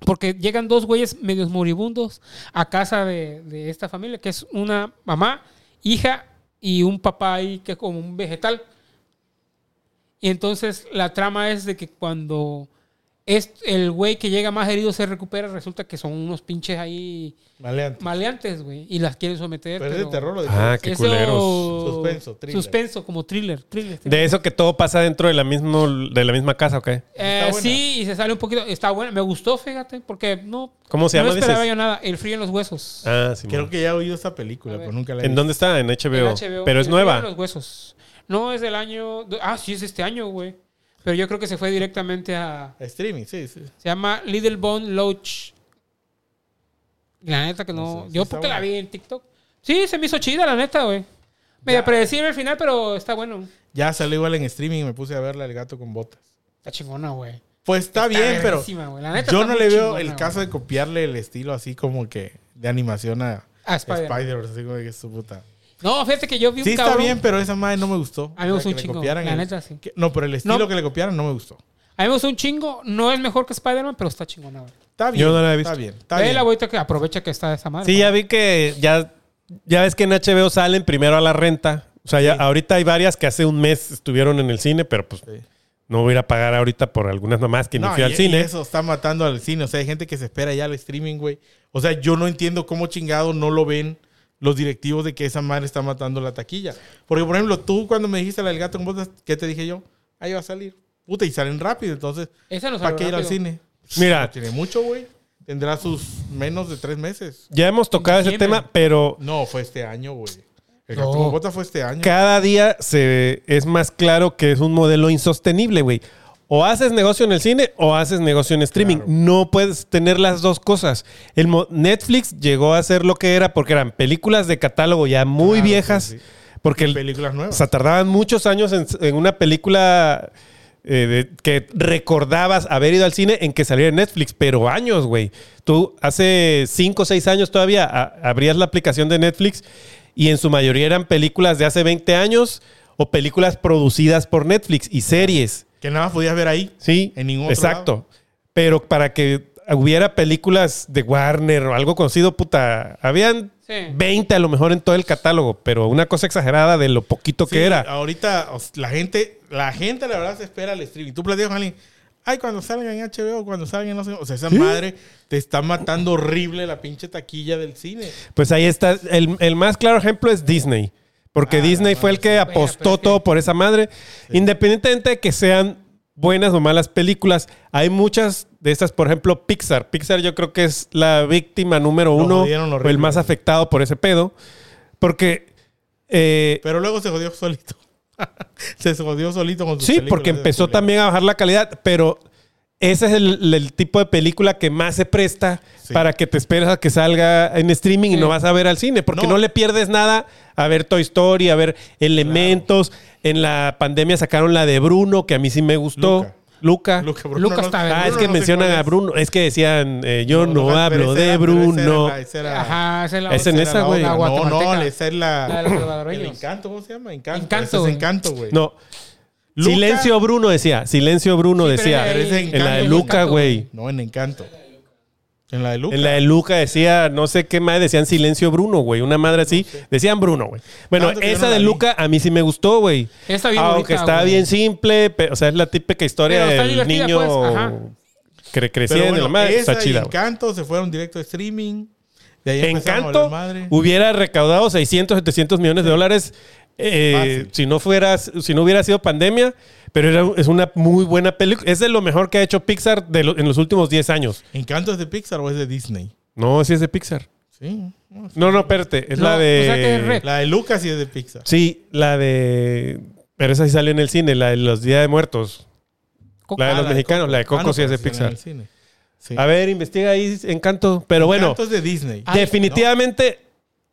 porque llegan dos güeyes medios moribundos a casa de, de esta familia, que es una mamá, hija y un papá ahí que es como un vegetal. Y entonces la trama es de que cuando es el güey que llega más herido se recupera, resulta que son unos pinches ahí Maleante. maleantes, güey. Y las quieren someter. Pero es de terror o de Ah, qué Eso- culeros. Suspenso, thriller. Suspenso, como thriller. thriller, De eso que todo pasa dentro de la, mismo, de la misma casa, ¿ok? Eh, sí, y se sale un poquito. Está buena. Me gustó, fíjate, porque no. ¿Cómo se no llama, esperaba dices? yo nada. El frío en los huesos. Ah, sí. Creo man. que ya he oído esta película, pero nunca la he ¿En visto. dónde está? En En HBO. Pero es El frío en nueva. los huesos. No es del año. Ah, sí, es este año, güey. Pero yo creo que se fue directamente a. Streaming, sí, sí. Se llama Little Bone Loach. La neta que no. No sé, sí yo está porque la vi en TikTok. Sí, se me hizo chida, la neta, güey. Medio predecible al final, pero está bueno. Ya salió igual en streaming y me puse a verla El gato con botas. Está chingona, güey. Pues está, bien, pero. La neta yo está no le veo chingona, el caso de copiarle el estilo así como que de animación a A Spider-Man. Spider-Man. así como que es su puta. No, fíjate que yo vi un Sí está cabrón. bien, pero esa madre no me gustó. A mí me gustó un que le chingo, copiaran la el- neta, sí. que- no, pero el estilo No. que le copiaron no me gustó. A mí me gustó un chingo. No es mejor que Spider-Man, pero está chingona, güey. Está bien. Yo no la he Está visto. bien. Está Ve bien. la ahorita que aprovecha que está esa madre. Sí, ya vi que ya, ya ves que en HBO salen primero a la renta. O sea, ya ahorita hay varias que hace un mes estuvieron en el cine, pero pues Sí. no voy a ir a pagar ahorita por algunas mamás que ni No, fui y- al y cine. eso está matando al cine. O sea, hay gente que se espera ya al streaming, güey. O sea, yo no entiendo cómo chingado no lo ven los directivos de que esa madre está matando la taquilla. Porque, por ejemplo, tú cuando me dijiste la del gato con botas, ¿qué te dije yo? Ahí va a salir. Puta, y salen rápido. Entonces, Esa no ¿para qué ir al cine? Mira. No tiene mucho, güey. Tendrá sus menos de tres meses. Ya hemos tocado ese tema, pero No, fue este año, güey. El gato No. con botas fue este año. cada día se es más claro que es un modelo insostenible, güey. O haces negocio en el cine o haces negocio en streaming. Claro. No puedes tener las dos cosas. El Netflix llegó a ser lo que era porque eran películas de catálogo ya muy Claro, viejas. sí, sí. Porque el- Películas o nuevas. sea, tardaban muchos años en, en una película eh, de- que recordabas haber ido al cine en que saliera en Netflix, pero años, güey. Tú hace 5 o 6 años todavía a- abrías la aplicación de Netflix y en su mayoría eran películas de hace 20 años o películas producidas por Netflix y series. Que nada más podías ver ahí. Sí, En ningún otro exacto. Pero para que hubiera películas de Warner o algo conocido, puta, habían Sí. 20 a lo mejor en todo el catálogo, pero una cosa exagerada de lo poquito Sí, que era. Ahorita la gente, la gente la verdad se espera al streaming. Tú platicas con alguien, ay, cuando salga en HBO, cuando salga en no sé, o sea, esa madre te está matando horrible la pinche taquilla del cine. Pues ahí está. El, el más claro ejemplo es Disney. Porque Ah, Disney fue el que apostó Bueno, que- todo por esa madre. Independientemente de que sean buenas o malas películas. Hay muchas de estas, por ejemplo, Pixar. Pixar yo creo que es la víctima número uno o el más afectado por ese pedo. Porque... eh, Pero luego se jodió solito. <laughs> se jodió solito con sus Sí, porque empezó también a bajar la calidad, pero ese es el, el tipo de película que más se presta Sí. para que te esperes a que salga en streaming y no vas a ver al cine, porque No. no, le pierdes nada a ver Toy Story, a ver elementos. En la pandemia sacaron la de Bruno, que a mí sí me gustó. Luca. Luca. Luca, Luca está bien. Ah, Bruno es que no mencionan a. Bruno. Es que decían, eh, yo no, hablo de era- era Bruno. la- esa era- Ajá, esa es la Es en esa, era güey. No, no, esa es la... La de los <coughs> El encanto, ¿cómo se llama? Encanto. Encanto, Ese es güey. encanto, güey. No. Luca- Silencio Bruno decía. Silencio Bruno Sí, pero decía. Pero En la de Luca, güey. No, en encanto. En la de Luca. En la de Luca decía, no sé qué más, decían Silencio Bruno, güey. Una madre así. Decían Bruno, güey. Bueno, Tanto yo esa no de vi. Luca a mí sí me gustó, güey. Está bien Aunque bonita, está güey. bien simple, pe- o sea, es la típica historia Pero del niño pues, ajá. cre- Pero creciendo. bueno, la madre. esa Está chida. Encanto se fueron directo a streaming. De ahí a Encanto madre. hubiera recaudado 600, 700 millones de dólares eh, Fácil. si no fueras, si no hubiera sido pandemia, pero era, es una muy buena película. Es de lo mejor que ha hecho Pixar de lo- en los últimos 10 años. ¿Encanto es de Pixar o es de Disney? No, sí es de Pixar. Sí. no, sí. No, no, espérate, es No, la de... o sea que es Red. La de Lucas sí es de Pixar. Sí, la de... Pero esa sí salió en el cine, la de los Días de Muertos. Coco. La de Ah, los mexicanos, la de Coco Ah, no, sí es de en Pixar. el cine. Sí. A ver, investiga ahí, Encanto. Pero bueno, Encanto es de Disney. Ah, definitivamente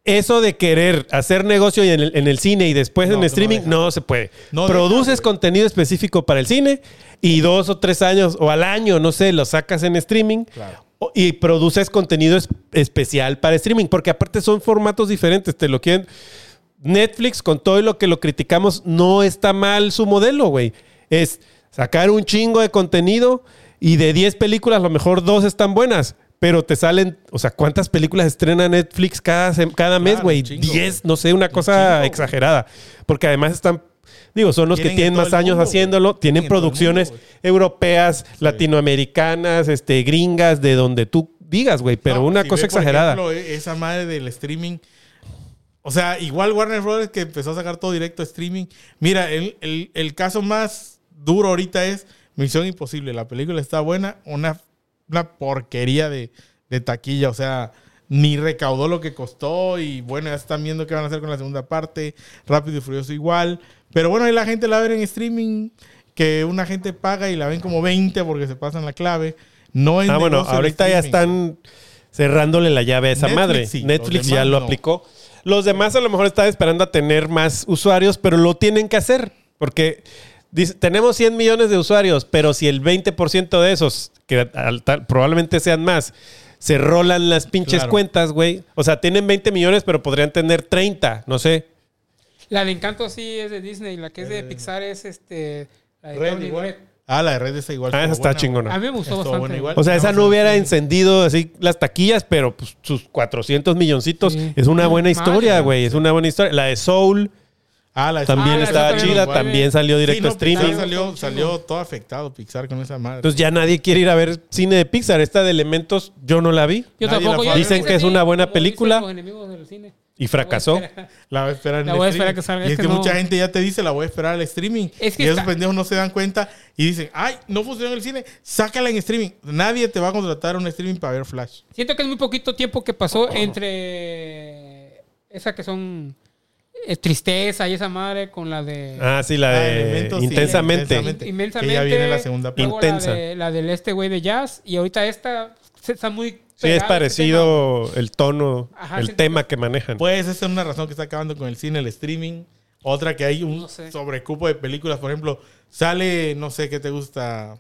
eso de querer hacer negocio en el, en el cine y después No, en no streaming no, se puede. No Produces deja, contenido específico para el cine y dos o tres años o al año, no sé, lo sacas en streaming Claro. y produces contenido es- especial para streaming, porque aparte son formatos diferentes, te lo quieren... Netflix, con todo lo que lo criticamos, no está mal su modelo, güey. Es sacar un chingo de contenido y de 10 películas, a lo mejor dos están buenas. Pero te salen, o sea, ¿cuántas películas estrena Netflix cada, cada mes, Claro, güey? chingo, 10, no sé, una cosa exagerada. Porque además están, digo, son los que Tienen más años mundo, haciéndolo, tienen producciones mundo, europeas, latinoamericanas, este, gringas, de donde tú digas, güey. Pero No, una si cosa ve, por exagerada. ejemplo, e- esa madre del streaming. O sea, igual Warner Bros. que empezó a sacar todo directo streaming. Mira, el, el- el caso más duro ahorita es Misión Imposible. La película está buena, una, una porquería de, de taquilla. O sea, ni recaudó lo que costó. Y bueno, ya están viendo qué van a hacer con la segunda parte. Rápido y Furioso igual. Pero bueno, ahí la gente la ve en streaming. Que una gente paga y la ven como 20 porque se pasan la clave. No es Ah, bueno, ahorita ya están cerrándole la llave a esa Netflix madre. sí, Netflix ya lo no. aplicó. Los demás a lo mejor están esperando a tener más usuarios, pero lo tienen que hacer. Porque dice, tenemos 100 millones de usuarios, pero si el 20% de esos, que al tal- probablemente sean más, se rolan las pinches Claro. cuentas, güey. O sea, tienen 20 millones, pero podrían tener 30, no sé. La de Encanto sí es de Disney. La que es de Pixar es este. La de Red igual. Red. Ah, la de Red está igual. Ah, esa está chingona. A mí me gustó Estuvo bastante. buena igual. O sea, esa no hubiera encendido así las taquillas, pero pues, sus 400 milloncitos Sí. es una buena Madre, historia, güey. Es una buena historia. La de Soul Ah, la de también Ah, estaba chida, también salió directo Sí, no, a streaming. Pixar salió, salió todo afectado Pixar con esa madre. Entonces ya nadie quiere ir a ver cine de Pixar. Esta de Elementos yo no la vi Yo Nadie tampoco. yo Dicen que es una buena película. y fracasó. La voy a esperar en La el voy a streaming. esperar que salga, Y es que que no- mucha gente ya te dice, la voy a esperar al streaming. Es que y esos está- pendejos no se dan cuenta y dicen, ay, no funciona en el cine, sácala en streaming. Nadie te va a contratar un streaming para ver Flash. Siento que es muy poquito tiempo que pasó <coughs> entre esa que son eh, tristeza y esa madre con la de Ah, sí, la Ah, de sí, Intensamente. Intensamente. Que ya viene la segunda parte. Intensa. La, de, la del este güey de jazz y ahorita esta está muy Sí, es este parecido el tono, Ajá, el tema que manejan. Pues esa es una razón que está acabando con el cine, el streaming. Otra que hay un No sé. sobrecupo de películas. Por ejemplo, sale, no sé qué te gusta,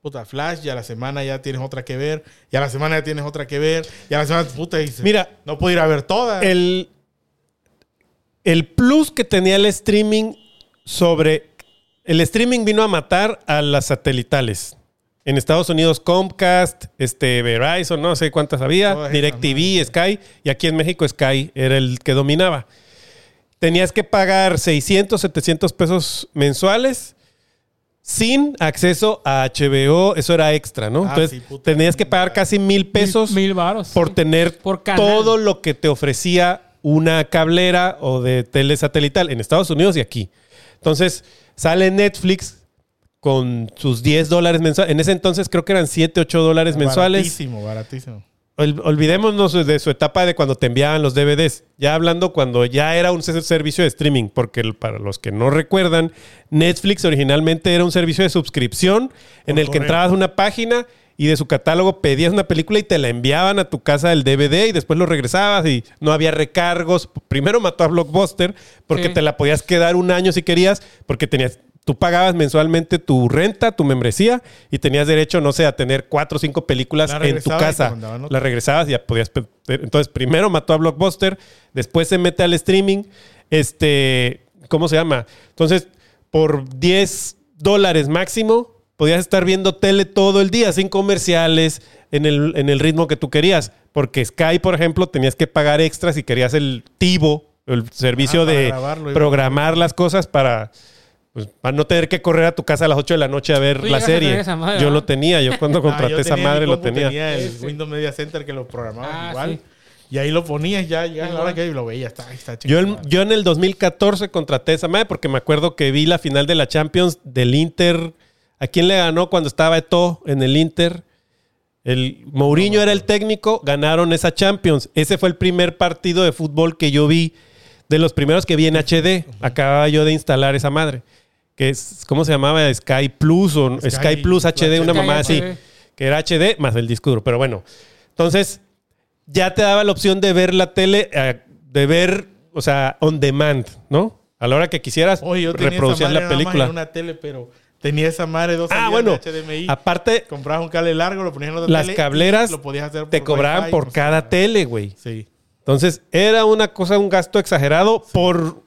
puta, Flash, y a la semana ya tienes otra que ver, y a la semana ya tienes otra que ver, y a la semana, puta, dices, Mira, no puedo ir a ver todas. el, el plus que tenía el streaming sobre... El streaming vino a matar a las satelitales. En Estados Unidos Comcast, este Verizon, no sé cuántas había, DirecTV, Sky, y aquí en México Sky era el que dominaba. Tenías que pagar 600, 700 pesos mensuales sin acceso a HBO, eso era extra, ¿no? Ah, Entonces sí, tenías que pagar casi mil pesos Mil, mil varos. por sí. tener Por todo lo que te ofrecía una cablera o de tele satelital en Estados Unidos y aquí. Entonces sale Netflix con sus 10 dólares mensuales. En ese entonces creo que eran 7, 8 dólares mensuales. Baratísimo, baratísimo. Ol- olvidémonos de su etapa de cuando te enviaban los DVDs. Ya hablando cuando ya era un se- servicio de streaming. Porque para los que no recuerdan, Netflix originalmente era un servicio de suscripción en Por el que entrabas a una página y de su catálogo pedías una película y te la enviaban a tu casa el DVD y después lo regresabas y no había recargos. Primero mató a Blockbuster porque Sí. te la podías quedar un año si querías porque tenías... Tú pagabas mensualmente tu renta, tu membresía y tenías derecho, no sé, a tener cuatro o cinco películas La en tu casa. La regresabas y ya podías. Entonces, primero mató a Blockbuster, después se mete al streaming. Este, ¿cómo se llama? Entonces, por 10 dólares máximo, podías estar viendo tele todo el día, sin comerciales, en el, en el ritmo que tú querías. Porque Sky, por ejemplo, tenías que pagar extras si querías el TiVo, el servicio Ah, de grabarlo y- programar las cosas para. pues, para no tener que correr a tu casa a las 8 de la noche a ver la serie. madre, yo ¿verdad? lo tenía, yo cuando <laughs> Ah, contraté yo esa tenía madre lo compu, tenía. el. Windows Media Center que lo programaba Ah, igual. sí. Y ahí lo ponías ya, ya a la hora que lo veías. Está, está Yo, en- yo en el 2014 contraté esa madre porque me acuerdo que vi la final de la Champions del Inter. ¿A quién le ganó cuando estaba Eto'o en el Inter? El Mourinho era el técnico, ganaron esa Champions. Ese fue el primer partido de fútbol que yo vi, de los primeros que vi en HD. Acababa yo de instalar esa madre. Que es, ¿cómo se llamaba? Sky Plus o Sky, Sky Plus HD, una Sky mamá así. Que era HD más el disco duro. Pero bueno, entonces ya te daba la opción de ver la tele, eh, de ver, o sea, on demand, ¿no? A la hora que quisieras, Oye, yo madre la película. en una tele, pero tenía esa madre dos Ah, bueno, de HDMI. aparte, Comprabas un cable largo, lo ponías en otra las tele cableras lo podías hacer te cobraban por no cada nada. tele, güey. Sí. Entonces, era una cosa, un gasto exagerado por...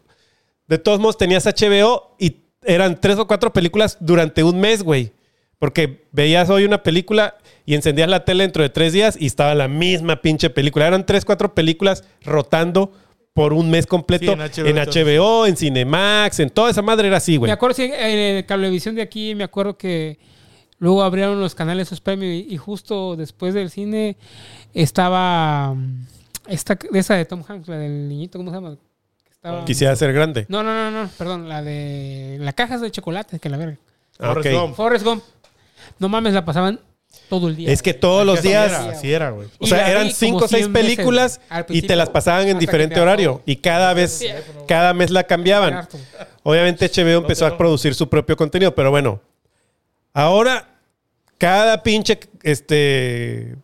De todos modos, tenías HBO y eran tres o cuatro películas durante un mes, güey. Porque veías hoy una película y encendías la tele dentro de tres días y estaba la misma pinche película. Eran tres, cuatro películas rotando por un mes completo Sí, en HBO, en. HBO, en Cinemax, en toda esa madre era así, güey. Me acuerdo, sí, en el cablevisión de aquí, me acuerdo que luego abrieron los canales sus premios y, y justo después del cine estaba mm, esta, esa de Tom Hanks, la del niñito, ¿cómo se llama? Estaba- Quisiera ser grande. No, no, no, no, perdón, la de la caja de chocolate, que la verga. Ah, Forrest ok. Gump. Forrest Gump. No mames, la pasaban todo el día. Es que todos los Así días... era, Así era, güey. O sea, eran cinco o seis 100 veces, películas y te las pasaban en diferente horario. Y cada vez, cada mes la cambiaban. Obviamente HBO empezó a producir su propio contenido, pero bueno. Ahora, cada pinche este,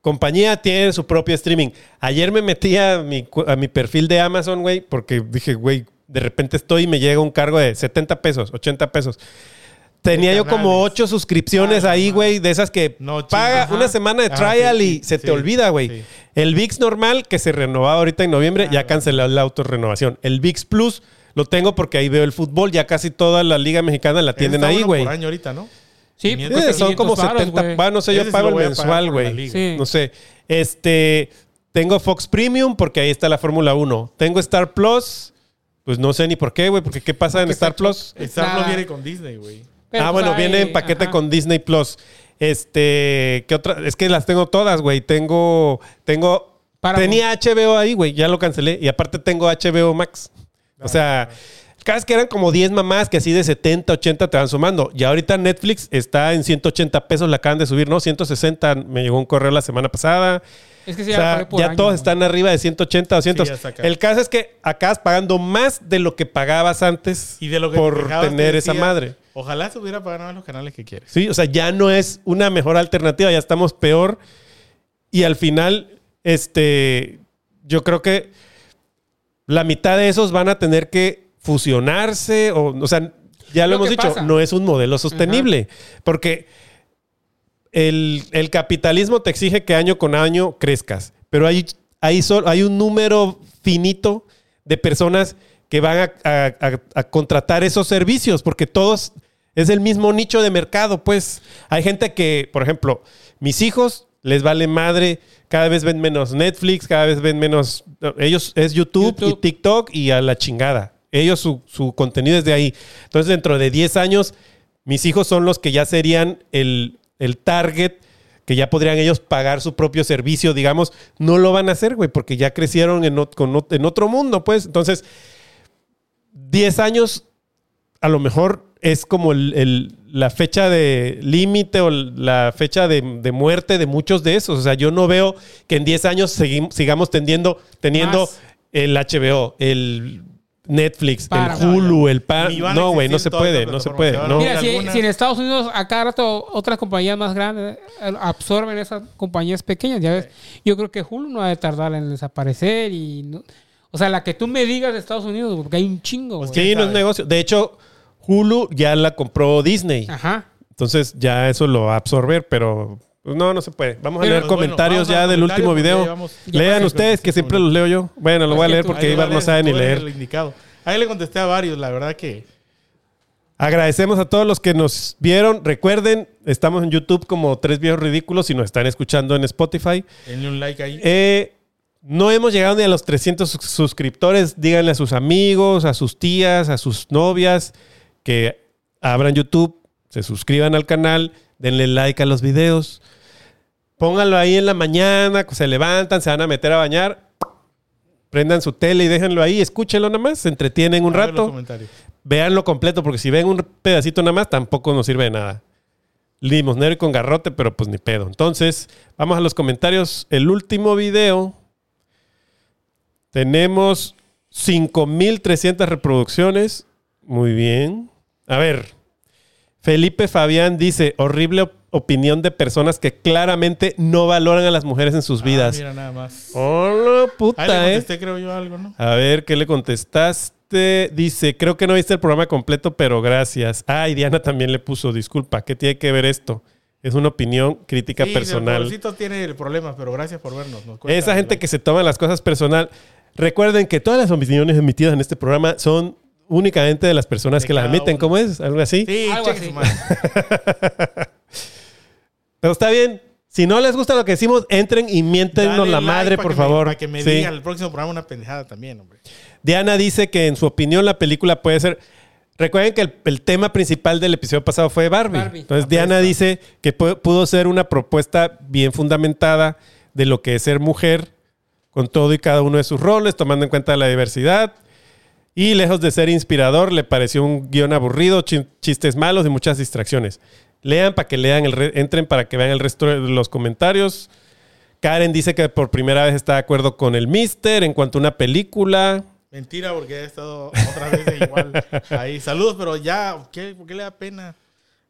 compañía tiene su propio streaming. Ayer me metí a mi, a mi perfil de Amazon, güey, porque dije, güey, de repente estoy y me llega un cargo de 70 pesos, 80 pesos. Tenía yo como ocho suscripciones Ah, ahí, güey, de esas que No, paga una semana de Ah, trial sí, y sí, se sí. te olvida, güey. Sí. El VIX normal, que se renovaba ahorita en noviembre, ya canceló la autorrenovación. El VIX Plus lo tengo porque ahí veo el fútbol. Ya casi toda la Liga Mexicana la tienen Está ahí, güey. por año ahorita, ¿no? Sí, 500 Sí, cuesta son como 500 varos, 70. güey. Va, no sé, yo pago el mensual, güey. No sé. Este. Tengo Fox Premium porque ahí está la Fórmula 1. Tengo Star Plus. Pues no sé ni por qué, güey, porque ¿qué pasa en Star Plus? Star. Plus viene con Disney, güey. Pero, ah, pues, bueno, viene en paquete ajá. con Disney Plus. Este, ¿qué otra? Es que las tengo todas, güey. Tengo, tengo, Paramount. tenía HBO ahí, güey. Ya lo cancelé. Y aparte tengo HBO Max. O sea, cada vez que eran como 10 mamás que así de 70, 80 te van sumando. Y ahorita Netflix está en 180 pesos, la acaban de subir, ¿no? 160, me llegó un correo la semana pasada. Es que sí, O ya, sea, ya año, todos güey. están arriba de 180, 200. Sí, ya el caso es que acabas pagando más de lo que pagabas antes Y de lo que te por te tener esa madre. Ojalá se hubiera pagado los canales que quieres. Sí, o sea, ya no es una mejor alternativa, ya estamos peor. Y al final, este, yo creo que la mitad de esos van a tener que fusionarse, o, o sea, ya lo, Lo hemos dicho, pasa. no es un modelo sostenible, porque el, el capitalismo te exige que año con año crezcas, pero hay, hay, sol- hay un número finito de personas que van a, a- a- a contratar esos servicios, porque todos es el mismo nicho de mercado, pues hay gente que, por ejemplo, mis hijos les vale madre, cada vez ven menos Netflix, cada vez ven menos, ellos es YouTube, YouTube. y TikTok y a la chingada. Ellos su, su contenido es de ahí. Entonces dentro de 10 años, mis hijos son los que ya serían el, el target, que ya podrían ellos pagar su propio servicio, digamos, no lo van a hacer, güey, porque ya crecieron en, ot- con ot- en otro mundo, pues. Entonces, 10 años a lo mejor es como el, el- la fecha de límite o la fecha de, de muerte de muchos de esos. O sea, yo no veo que en 10 años sigamos tendiendo, teniendo Más. el HBO, el Netflix, Para. el Hulu, el pa- Ni van a No, güey, no se puede, no se puede. No. Mira, si, en Estados Unidos a cada rato otras compañías más grandes eh, absorben esas compañías pequeñas, ya ves, yo creo que Hulu no ha de tardar en desaparecer y no- o sea, la que tú me digas de Estados Unidos, porque hay un chingo. Pues güey. Sí, ¿Quién no es negocio. De hecho, Hulu ya la compró Disney. Ajá. Entonces ya eso lo va a absorber, pero pues, no, no se puede. Vamos a Pero, leer pues, comentarios ya del último video. llevamos- Lean ustedes, que 45 siempre los leo yo. Bueno, lo voy a leer tú- porque Ibar no sabe ni leer. indicado. Ahí le contesté a varios, la verdad que Agradecemos a todos los que nos vieron. Recuerden, estamos en YouTube como Tres Viejos Ridículos y nos están escuchando en Spotify. denle un like ahí. Eh, no hemos llegado ni a los 300 sus- suscriptores. Díganle a sus amigos, a sus tías, a sus novias que abran YouTube, se suscriban al canal, denle like a los videos. Pónganlo ahí en la mañana, se levantan, se van a meter a bañar. Prendan su tele y déjenlo ahí, escúchenlo nada más, se entretienen un A rato. Véanlo completo, porque si ven un pedacito nada más, tampoco nos sirve de nada. Limosnero y con garrote, pero pues ni pedo. Entonces, vamos a los comentarios. El último video. Tenemos 5.300 reproducciones. Muy bien. A ver. Felipe Fabián dice, horrible op- opinión de personas que claramente no valoran a las mujeres en sus Ah, vidas. mira nada más. Hola, Ahí le puta, eh. contesté, creo yo, algo, ¿no? A ver, ¿qué le contestaste? Dice, creo que no viste el programa completo, pero gracias. Ah, y Diana también le puso, disculpa, ¿qué tiene que ver esto? Es una opinión crítica Sí, El personal. pobrecito tiene problemas, pero gracias por vernos. nos Esa el gente que se toma las cosas personal. Recuerden que todas las opiniones emitidas en este programa son únicamente de las personas De que las uno. ¿Cómo es? ¿Algo así? Sí, Algo así. <laughs> Pero está bien. Si no les gusta lo que decimos, entren y miéntenos la like madre, por me- favor. Para que me Sí. digan el próximo programa una pendejada también, hombre. Diana dice que en su opinión la película puede ser... Recuerden que el, el tema principal del episodio pasado fue Barbie. Barbie. Entonces Diana dice que pu- pudo ser una propuesta bien fundamentada de lo que es ser mujer con todo y cada uno de sus roles, tomando en cuenta la diversidad. Y lejos de ser inspirador, le pareció un guion aburrido, chi- chistes malos y muchas distracciones. Lean para que lean el re- entren para que vean el resto de los comentarios. Karen dice que por primera vez está de acuerdo con el Mister en cuanto a una película. Mentira, porque he estado otras veces igual ahí. Saludos, pero ya, ¿qué, ¿por qué le da pena?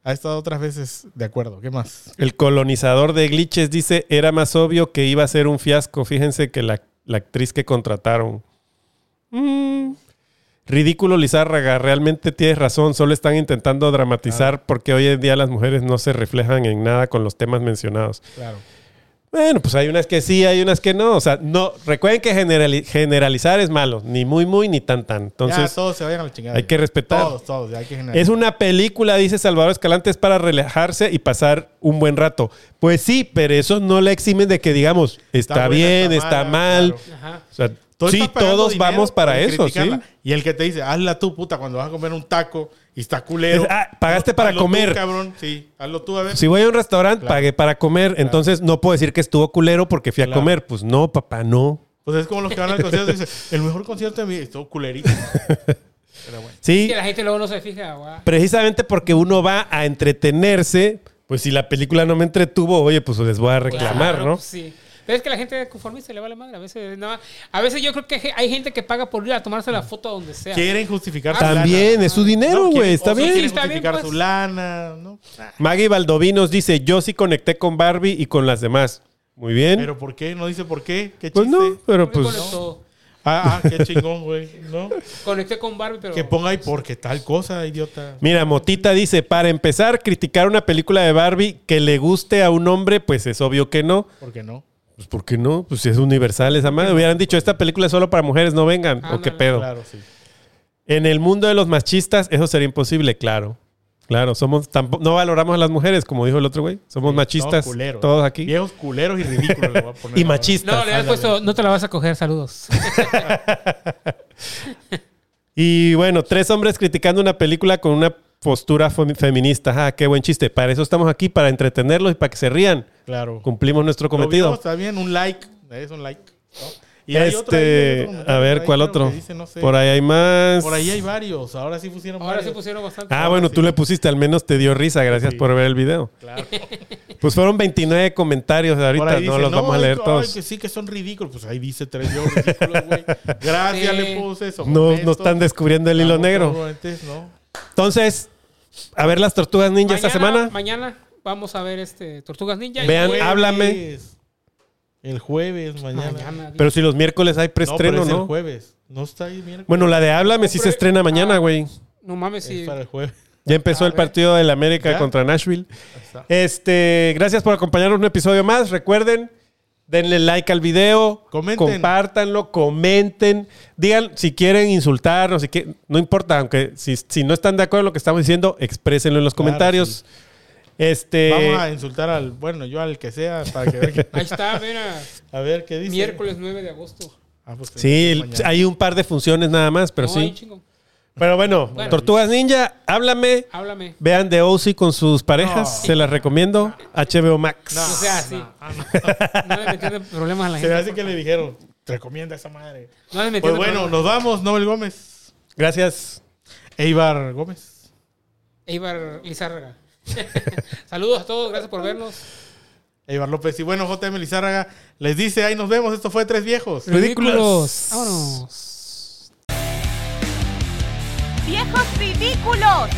Ha estado otras veces de acuerdo. ¿Qué más? El colonizador de glitches dice, era más obvio que iba a ser un fiasco. Fíjense que la, la actriz que contrataron. Mm. Ridículo Lizárraga, realmente tienes razón, solo están intentando dramatizar porque hoy en día las mujeres no se reflejan en nada con los temas mencionados. Claro. Bueno, pues hay unas que sí, hay unas que no. O sea, no, recuerden que generali- generalizar es malo, ni muy, muy, ni tan, tan. ya, Entonces, todos se vayan a la chingada. hay que respetar. Todos, todos, ya hay que generar. Es una película, dice Salvador Escalante, es para relajarse y pasar un buen rato. Pues sí, pero eso no le eximen de que digamos, está, buena, bien, está, mala, mal. claro. Ajá. O sea, Sí, todos vamos para eso, sí. Y el que te dice, hazla tú, puta, cuando vas a comer un taco y está culero. Es- ah, pagaste para hazlo tú, comer. cabrón. Sí, hazlo tú, a ver. Si voy a un restaurante, Claro. pagué para comer, entonces no puedo decir que estuvo culero porque fui a Claro. comer. Pues no, papá, no. Pues es como los que van al concierto y dicen, el mejor concierto de mi vida, estuvo culerito. <laughs> Pero bueno. Sí, Que la gente luego no se fija, precisamente porque uno va a entretenerse, pues si la película no me entretuvo, oye, pues les voy a reclamar, Claro, ¿no? pues sí. Pero es que la gente conformista le vale madre. A veces, no, a veces yo creo que hay gente que paga por ir a tomarse la foto donde sea. Quieren justificar su También lana. es su dinero, güey, quieren- está bien. Quieren bien, justificar pues. su lana, ¿no? Ah, Maggie Baldovinos dice, yo sí conecté con Barbie y con las demás. Muy bien. Pero ¿por qué? No dice por qué. ¿Qué chiste? pues no, pero pues... Ah, ah, qué chingón, güey. ¿No? Conecté con Barbie, pero. Que ponga ahí porque tal cosa, idiota. Mira, Motita dice, para empezar, criticar una película de Barbie que le guste a un hombre, pues es obvio que no. ¿Por qué no? Pues ¿por qué no? Pues si es universal esa madre. Hubieran dicho, esta película es solo para mujeres, no vengan. ¿O qué pedo? Claro, sí. En el mundo de los machistas, eso sería imposible, claro. Claro, somos no valoramos a las mujeres, como dijo el otro güey. Somos Sí, machistas, todos culeros. todos aquí. Viejos culeros y ridículos. le voy a poner Y machistas. No, le has puesto, no te la vas a coger, saludos. <laughs> Y bueno, tres hombres criticando una película con una postura fem- feminista. Ah, qué buen chiste. Para eso estamos aquí, para entretenerlos y para que se rían. Claro. Cumplimos nuestro cometido. está bien, un like. Es un like. ¿no? Y hay otro Este, otro comentario a ver, ¿cuál otro? que dice, no sé. Por ahí hay más. Por ahí hay varios. Ahora sí pusieron Ahora sí pusieron bastante. Ah, bueno, tú le pusiste, al menos te dio risa. Gracias Sí. por ver el video. Claro. <laughs> Pues fueron 29 comentarios ahorita, no los vamos a leer ay, todos. que sí, que son ridículos. Pues ahí dice tres ridículos, güey. <laughs> Gracias, Sí. le puse eso. No, no están descubriendo el hilo negro. ¿no? Entonces, a ver las tortugas ninja esta semana. Mañana vamos a ver este Tortugas Ninja. Vean, Jueves. háblame. El jueves, mañana. Mañana. Pero si los miércoles hay no, pero preestreno, es el ¿no? jueves. No está ahí miércoles. Bueno, la de Háblame sí se estrena mañana, ah. güey. No mames, Es sí. para el jueves. Ya empezó el partido del América ¿Ya? contra Nashville. Este, gracias por acompañarnos en un episodio más. Recuerden, denle like al video, Comenten. compártanlo, comenten, digan si quieren insultarnos, si quieren- no importa, aunque si, si no están de acuerdo en lo que estamos diciendo, exprésenlo en los Claro, comentarios. Este, Vamos a insultar al, bueno, yo al que sea, para que vean. Ahí está, mira. A ver qué dice. Miércoles 9 de agosto. Ah, pues, sí, hay un par de funciones nada más, pero No, sí. chingo. Pero bueno, Bueno. Tortugas Ninja, háblame. Háblame. Vean The OC con sus parejas, No. se las recomiendo. HBO Max. No, O sea, sí. no, no. No le metiendo problemas a la Se me gente. hace que le dijeron, recomienda esa madre. No le Pues metiendo bueno, problemas. nos vamos, Nobel Gómez. Gracias. Eibar Gómez. Eibar Lizárraga. <laughs> Saludos a todos, gracias por vernos. Eibar López. Y bueno, JM Lizárraga les dice, ahí nos vemos, esto fue Tres Viejos. Ridículos. Vámonos. ¡Viejos ridículos!